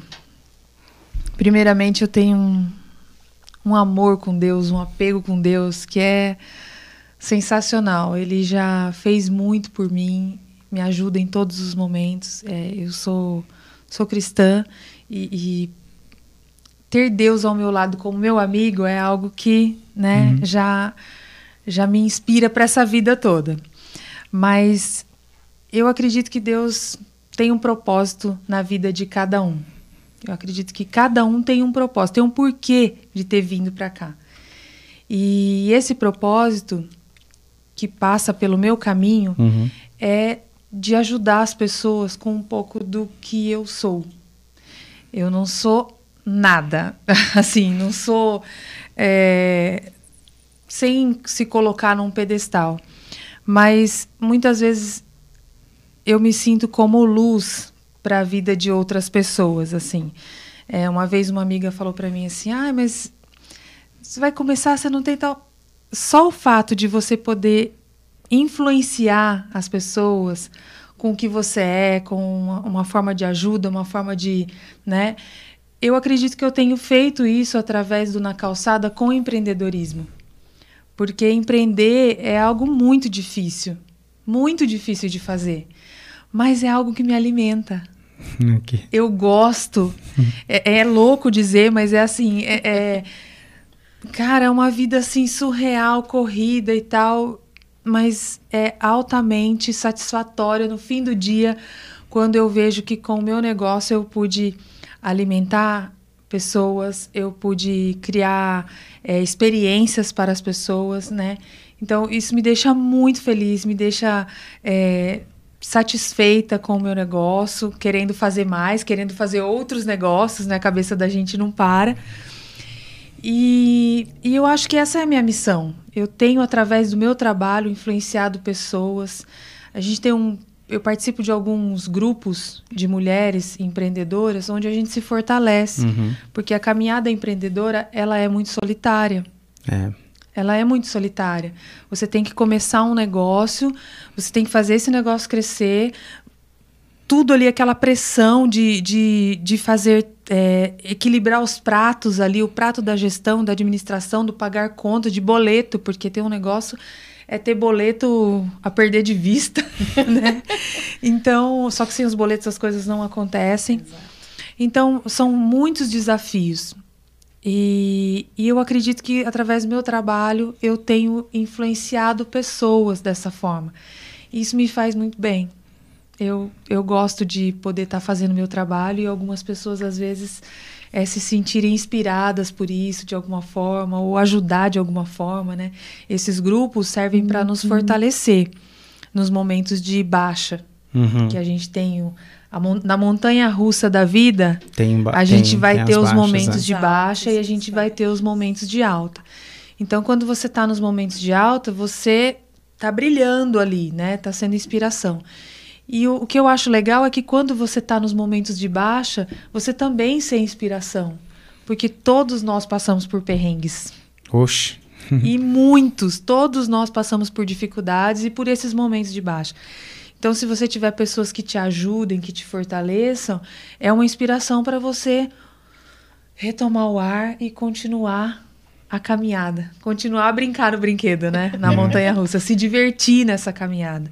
Primeiramente, eu tenho um, um amor com Deus, um apego com Deus que é sensacional. Ele já fez muito por mim, me ajuda em todos os momentos. É, eu sou, sou cristã e, e, ter Deus ao meu lado como meu amigo é algo que né, uhum. já, já me inspira para essa vida toda. Mas eu acredito que Deus tem um propósito na vida de cada um. Eu acredito que cada um tem um propósito, tem um porquê de ter vindo para cá. E esse propósito que passa pelo meu caminho uhum. é de ajudar as pessoas com um pouco do que eu sou. Eu não sou nada, assim, não sou é, sem se colocar num pedestal, mas muitas vezes eu me sinto como luz para a vida de outras pessoas, assim. É, uma vez uma amiga falou para mim assim, ah, mas você vai começar, você não tem tal só o fato de você poder influenciar as pessoas com o que você é, com uma, uma, forma de ajuda, uma forma de, né? Eu acredito que eu tenho feito isso através do na calçada com empreendedorismo. Porque empreender é algo muito difícil, muito difícil de fazer, mas é algo que me alimenta. Okay. Eu gosto. é, é, louco dizer, mas é assim, é, é Cara, é uma vida assim surreal, corrida e tal, mas é altamente satisfatória no fim do dia quando eu vejo que com o meu negócio eu pude alimentar pessoas, eu pude criar é, experiências para as pessoas, né? Então isso me deixa muito feliz, me deixa é, satisfeita com o meu negócio, querendo fazer mais, querendo fazer outros negócios, né? A cabeça da gente não para. E, e eu acho que essa é a minha missão. Eu tenho, através do meu trabalho, influenciado pessoas. A gente tem um. Eu participo de alguns grupos de mulheres empreendedoras onde a gente se fortalece, uhum. porque a caminhada empreendedora ela é muito solitária. É. Ela é muito solitária. Você tem que começar um negócio, você tem que fazer esse negócio crescer, tudo ali, aquela pressão de, de, de fazer é, equilibrar os pratos ali, o prato da gestão, da administração, do pagar conta, de boleto, porque tem um negócio é ter boleto a perder de vista, né? Então, só que sem os boletos as coisas não acontecem. Exato. Então, são muitos desafios. E, e, eu acredito que através do meu trabalho eu tenho influenciado pessoas dessa forma. Isso me faz muito bem. Eu, eu gosto de poder estar tá fazendo meu trabalho e algumas pessoas às vezes é, se sentirem inspiradas por isso de alguma forma ou ajudar de alguma forma, né? Esses grupos servem uhum. para nos fortalecer nos momentos de baixa uhum. que a gente tem o, na montanha russa da vida, tem, a gente tem, vai tem ter os baixas, momentos né? de baixa e a gente vai ter os momentos de alta. Então, quando você está nos momentos de alta, você está brilhando ali, né? Está sendo inspiração. E o, o, que eu acho legal é que quando você está nos momentos de baixa, você também ser inspiração. Porque todos nós passamos por perrengues. Oxe. e muitos, todos nós passamos por dificuldades e por esses momentos de baixa. Então, se você tiver pessoas que te ajudem, que te fortaleçam, é uma inspiração para você retomar o ar e continuar a caminhada, continuar a brincar no brinquedo, né? Na é. montanha russa, se divertir nessa caminhada.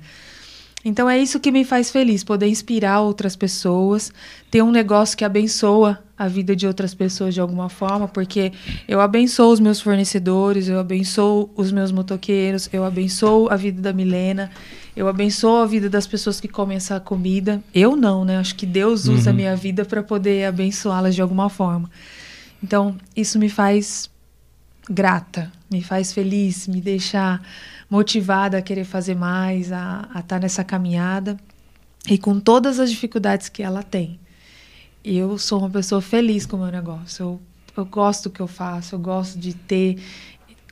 Então é isso que me faz feliz, poder inspirar outras pessoas, ter um negócio que abençoa a vida de outras pessoas de alguma forma, porque eu abençoo os meus fornecedores, eu abençoo os meus motoqueiros, eu abençoo a vida da Milena, eu abençoo a vida das pessoas que comem essa comida. Eu não, né? Acho que Deus usa uhum. a minha vida para poder abençoá-las de alguma forma. Então, isso me faz grata, me faz feliz, me deixa motivada a querer fazer mais, a estar tá nessa caminhada e com todas as dificuldades que ela tem. Eu sou uma pessoa feliz com o meu negócio. Eu, eu gosto do que eu faço, eu gosto de ter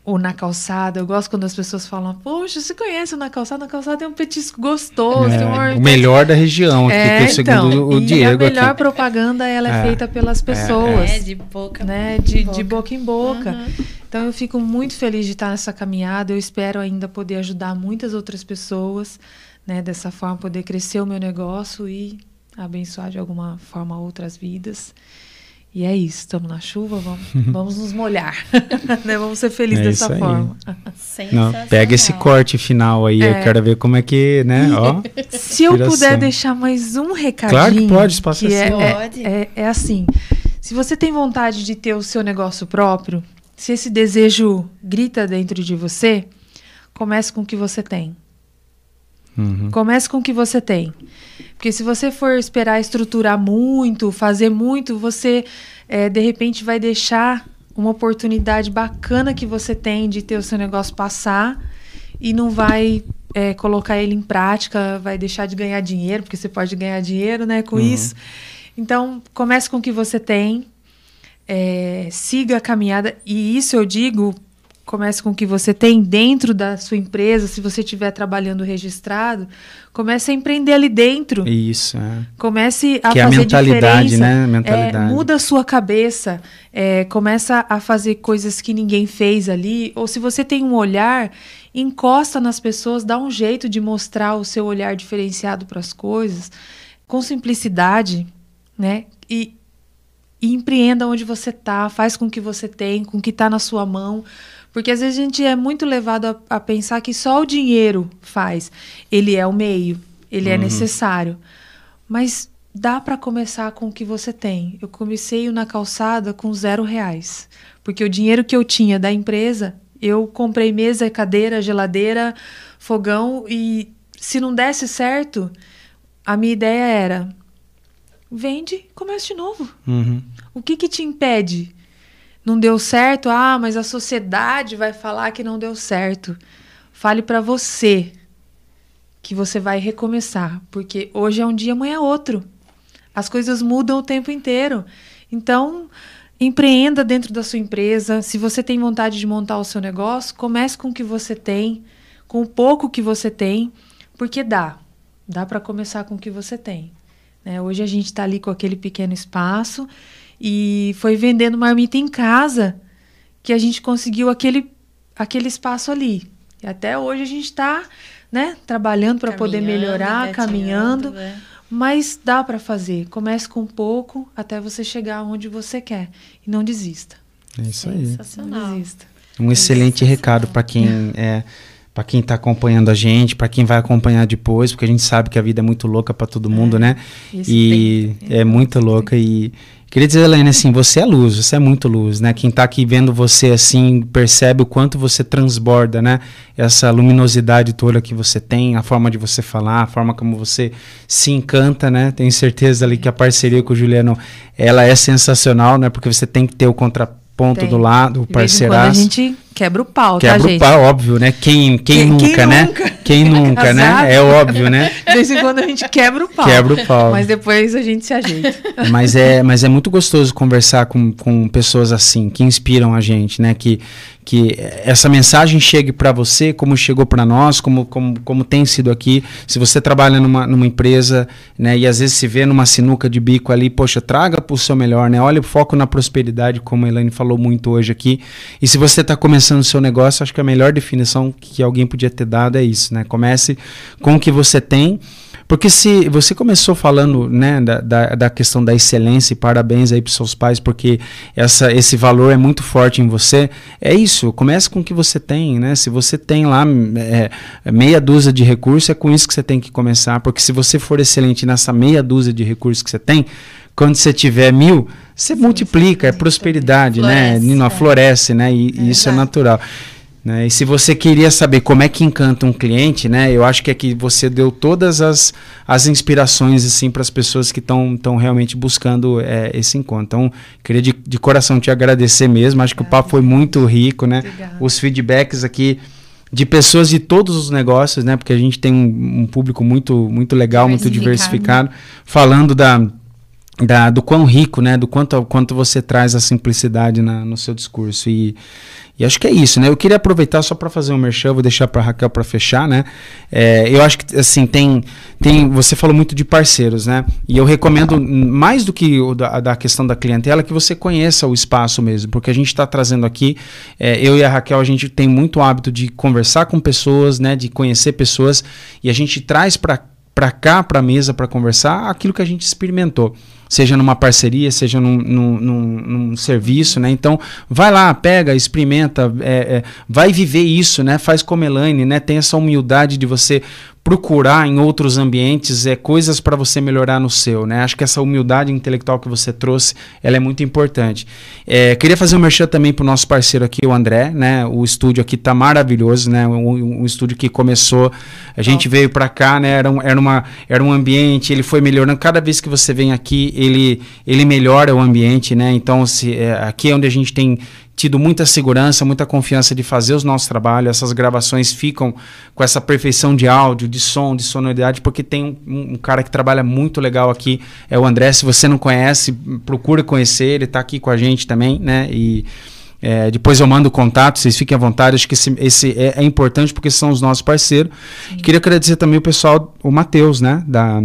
ou na calçada. Eu gosto quando as pessoas falam, poxa, você conhece o na calçada? Na calçada tem um petisco gostoso. É, um... O melhor da região, aqui, é, segundo então, o Diego. a melhor aqui. propaganda ela é, é, feita pelas pessoas. É, de boca, né? de, boca. de boca em boca. Uhum. Então eu fico muito feliz de estar nessa caminhada. Eu espero ainda poder ajudar muitas outras pessoas, né? Dessa forma, poder crescer o meu negócio e abençoar de alguma forma outras vidas. E é isso, estamos na chuva, vamos, vamos nos molhar. né? Vamos ser felizes é dessa forma. Não, pega esse corte final aí, é. eu quero ver como é que, né? Ó, Se eu puder deixar mais um recadinho. Claro que pode, espaço que é, é, é, é assim. Se você tem vontade de ter o seu negócio próprio, se esse desejo grita dentro de você, comece com o que você tem. Uhum. Comece com o que você tem. Porque se você for esperar estruturar muito, fazer muito, você é, de repente vai deixar uma oportunidade bacana que você tem de ter o seu negócio passar e não vai é, colocar ele em prática, vai deixar de ganhar dinheiro, porque você pode ganhar dinheiro né, com uhum. isso. Então, comece com o que você tem, é, siga a caminhada, e isso eu digo comece com o que você tem dentro da sua empresa, se você estiver trabalhando registrado, comece a empreender ali dentro. Isso. É. Comece a que fazer é a mentalidade, diferença. né? Mentalidade. É, muda a sua cabeça, é, começa a fazer coisas que ninguém fez ali, ou se você tem um olhar, encosta nas pessoas, dá um jeito de mostrar o seu olhar diferenciado para as coisas, com simplicidade, né? E, e empreenda onde você está, faz com o que você tem, com o que está na sua mão, porque às vezes a gente é muito levado a, a pensar que só o dinheiro faz. Ele é o meio, ele é uhum. é necessário. Mas dá para começar com o que você tem. Eu comecei na calçada com zero reais. Porque o dinheiro que eu tinha da empresa, eu comprei mesa, cadeira, geladeira, fogão e se não desse certo, a minha ideia era vende, comece de novo. Uhum. O que que te impede? não deu certo, ah, mas a sociedade vai falar que não deu certo. Fale para você que você vai recomeçar, porque hoje é um dia, amanhã é outro. As coisas mudam o tempo inteiro. Então, empreenda dentro da sua empresa. Se você tem vontade de montar o seu negócio, comece com o que você tem, com o pouco que você tem, porque dá. Dá para começar com o que você tem. Né? Hoje a gente está ali com aquele pequeno espaço e foi vendendo marmita em casa que a gente conseguiu aquele, aquele espaço ali. E até hoje a gente está né, trabalhando para poder melhorar, caminhando. É. Mas dá para fazer. Comece com pouco até você chegar onde você quer. E não desista. É isso aí. Não desista. Um excelente recado para quem é, para quem está acompanhando a gente, para quem vai acompanhar depois, porque a gente sabe que a vida é muito louca para todo mundo, É, né? Isso E tem- é muito louca e queria dizer, Helene, assim, você é luz, você é muito luz, né? Quem tá aqui vendo você assim, percebe o quanto você transborda, né? Essa luminosidade toda que você tem, a forma de você falar, a forma como você se encanta, né? Tenho certeza ali que a parceria com o Juliano, ela é sensacional, né? Porque você tem que ter o contraponto Tem. do lado, o De vez em quando a parceiraço. gente quebra o pau, Quebra tá, o gente? pau, óbvio, né? Quem, quem, Quem- nunca, quem né? nunca? Quem nunca, né? É óbvio, né? De vez em quando a gente quebra o pau. Quebra o pau. Mas depois a gente se ajeita. Mas é, mas é muito gostoso conversar com, com pessoas assim, que inspiram a gente, né? Que, que essa mensagem chegue para você, como chegou para nós, como, como, como tem sido aqui. Se você trabalha numa, numa empresa, né? E às vezes se vê numa sinuca de bico ali, poxa, traga para o seu melhor, né? Olha o foco na prosperidade, como a Elaine falou muito hoje aqui. E se você está começando o seu negócio, acho que a melhor definição que alguém podia ter dado é isso, né? Comece com o que você tem. Porque se você começou falando né, da, da, da questão da excelência, e parabéns aí para seus pais, porque essa, esse valor é muito forte em você, é isso, comece com o que você tem, né? Se você tem lá é, meia dúzia de recursos, é com isso que você tem que começar, porque se você for excelente nessa meia dúzia de recursos que você tem, quando você tiver mil, você multiplica, é prosperidade, né? É. floresce, né? E, e isso é natural. Né? E se você queria saber como é que encanta um cliente, né? Eu acho que aqui você deu todas as, as inspirações assim para as pessoas que estão realmente buscando é, esse encontro. Então, queria de, de coração te agradecer mesmo. Acho que o papo foi muito rico, né? Obrigada. Os feedbacks aqui de pessoas de todos os negócios, né? Porque a gente tem um, um público muito muito legal, muito Diversificado. diversificado, falando da da, do quão rico, né? Do quanto, quanto você traz a simplicidade na, no seu discurso. E, e acho que é isso, né? Eu queria aproveitar só para fazer um merchan, vou deixar para Raquel para fechar, né? É, eu acho que, assim, tem, tem. Você falou muito de parceiros, né? E eu recomendo, mais do que o da, da questão da clientela, que você conheça o espaço mesmo, porque a gente está trazendo aqui, é, eu e a Raquel, a gente tem muito hábito de conversar com pessoas, né? De conhecer pessoas, e a gente traz para para cá, para a mesa, para conversar, aquilo que a gente experimentou. Seja numa parceria, seja num, num, num- num serviço, né? Então, vai lá, pega, experimenta, é, é, vai viver isso, né? Faz como Elaine, né? Tem essa humildade de você procurar em outros ambientes é, coisas para você melhorar no seu, né? Acho que essa humildade intelectual que você trouxe, ela é muito importante. É, queria fazer um merchan também para o nosso parceiro aqui, o André, né? O estúdio aqui tá maravilhoso, né? Um, um estúdio que começou, a gente veio para cá, né? Era um, era, uma, era um ambiente, ele foi melhorando. Cada vez que você vem aqui, ele, ele melhora o ambiente, né? Então, se, é, aqui é onde a gente tem tido muita segurança, muita confiança de fazer os nossos trabalhos. Essas gravações ficam com essa perfeição de áudio, de som, de sonoridade, porque tem um, um cara que trabalha muito legal aqui, é o André. Se você não conhece, procura conhecer, ele está aqui com a gente também, né? E é, depois eu mando o contato, vocês fiquem à vontade. Acho que esse, esse é, é importante porque são os nossos parceiros. Queria agradecer também o pessoal, o Matheus, né? Da,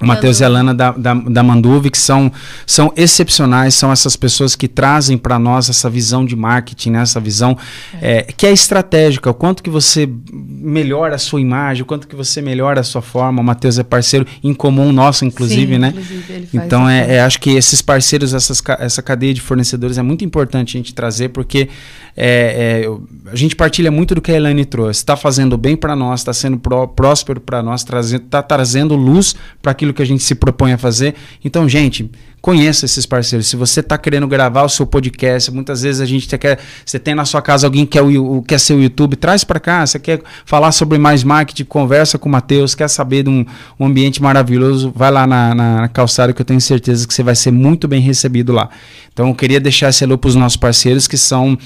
Matheus e a Lana da, da, da Manduve, que são, são excepcionais, são essas pessoas que trazem para nós essa visão de marketing, né? essa visão é, que é estratégica, o quanto que você melhora a sua imagem, o quanto que você melhora a sua forma. O Matheus é parceiro em comum nosso, inclusive, Sim, né? inclusive, Então, é, é, acho que esses parceiros, essas, essa cadeia de fornecedores é muito importante a gente trazer, porque é, é, a gente partilha muito do que a Elaine trouxe. Está fazendo bem para nós, está sendo pró- próspero para nós, está trazendo luz para aquilo que a gente se propõe a fazer. Então, gente, conheça esses parceiros. Se você está querendo gravar o seu podcast, muitas vezes a gente quer. Você tem na sua casa alguém que quer, o, quer ser o YouTube, traz para cá. Você quer falar sobre mais marketing, conversa com o Matheus, quer saber de um, um ambiente maravilhoso, vai lá na, na calçada que eu tenho certeza que você vai ser muito bem recebido lá. Então eu queria deixar esse alô para os nossos parceiros que são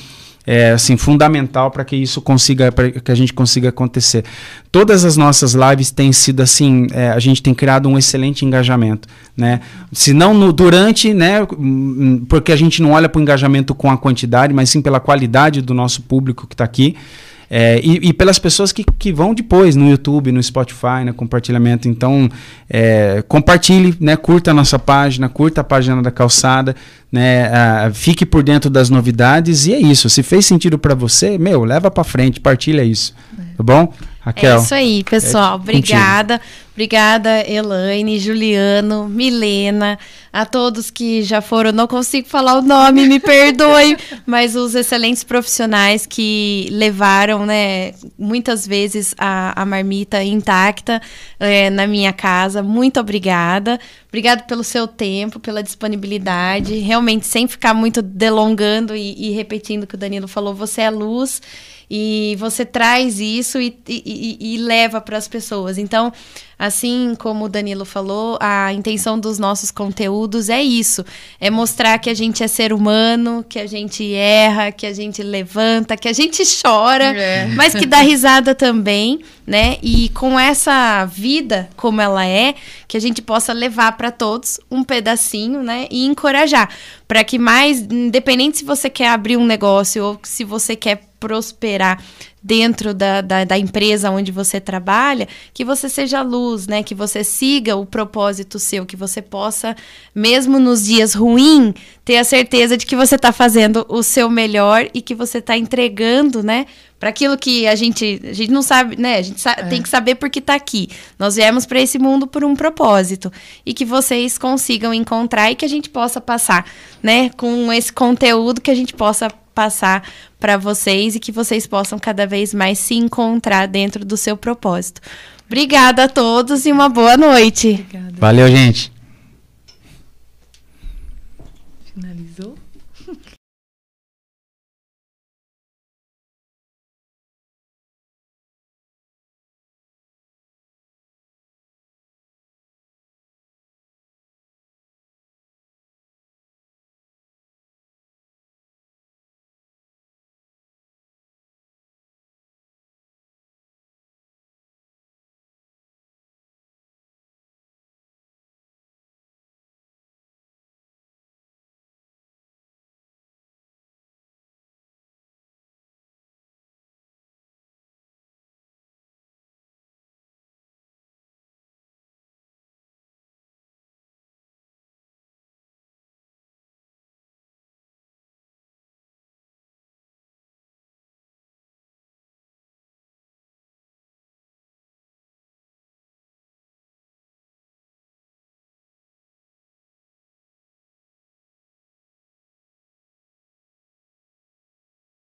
é, assim fundamental para que isso consiga para que a gente consiga acontecer. Todas as nossas lives têm sido assim, é, a gente tem criado um excelente engajamento, né? Se não no durante, né? Porque a gente não olha para o engajamento com a quantidade, mas sim pela qualidade do nosso público que está aqui. É, e, e pelas pessoas que, que vão depois no YouTube, no Spotify, né, compartilhamento. Então, é, compartilhe, né, curta a nossa página, curta a página da calçada, né, ah, fique por dentro das novidades e é isso. Se fez sentido para você, meu, leva para frente, partilha isso, tá bom? Raquel. É isso aí, pessoal. É obrigada. Obrigada, Elaine, Juliano, Milena, a todos que já foram. Não consigo falar o nome, me perdoe, mas os excelentes profissionais que levaram, né, muitas vezes a, a marmita intacta é, na minha casa. Muito obrigada. Obrigada pelo seu tempo, pela disponibilidade. Realmente, sem ficar muito delongando e, e repetindo o que o Danilo falou, você é luz e você traz isso e, e, e leva para as pessoas. Então, assim como o Danilo falou, a intenção dos nossos conteúdos é isso: é mostrar que a gente é ser humano, que a gente erra, que a gente levanta, que a gente chora, é. mas que dá risada também, né? E com essa vida como ela é, que a gente possa levar para todos um pedacinho, né? E encorajar para que mais, independente se você quer abrir um negócio ou se você quer prosperar dentro da, da, da, empresa onde você trabalha, que você seja luz, né? Que você siga o propósito seu, que você possa, mesmo nos dias ruins, ter a certeza de que você está fazendo o seu melhor e que você está entregando, né? Para aquilo que a gente, a gente não sabe, né? A gente é. tem que saber por que está aqui. Nós viemos para esse mundo por um propósito e que vocês consigam encontrar e que a gente possa passar, né? Com esse conteúdo que a gente possa passar para vocês e que vocês possam cada vez mais se encontrar dentro do seu propósito. Obrigada a todos e uma boa noite. Obrigada. Valeu, gente.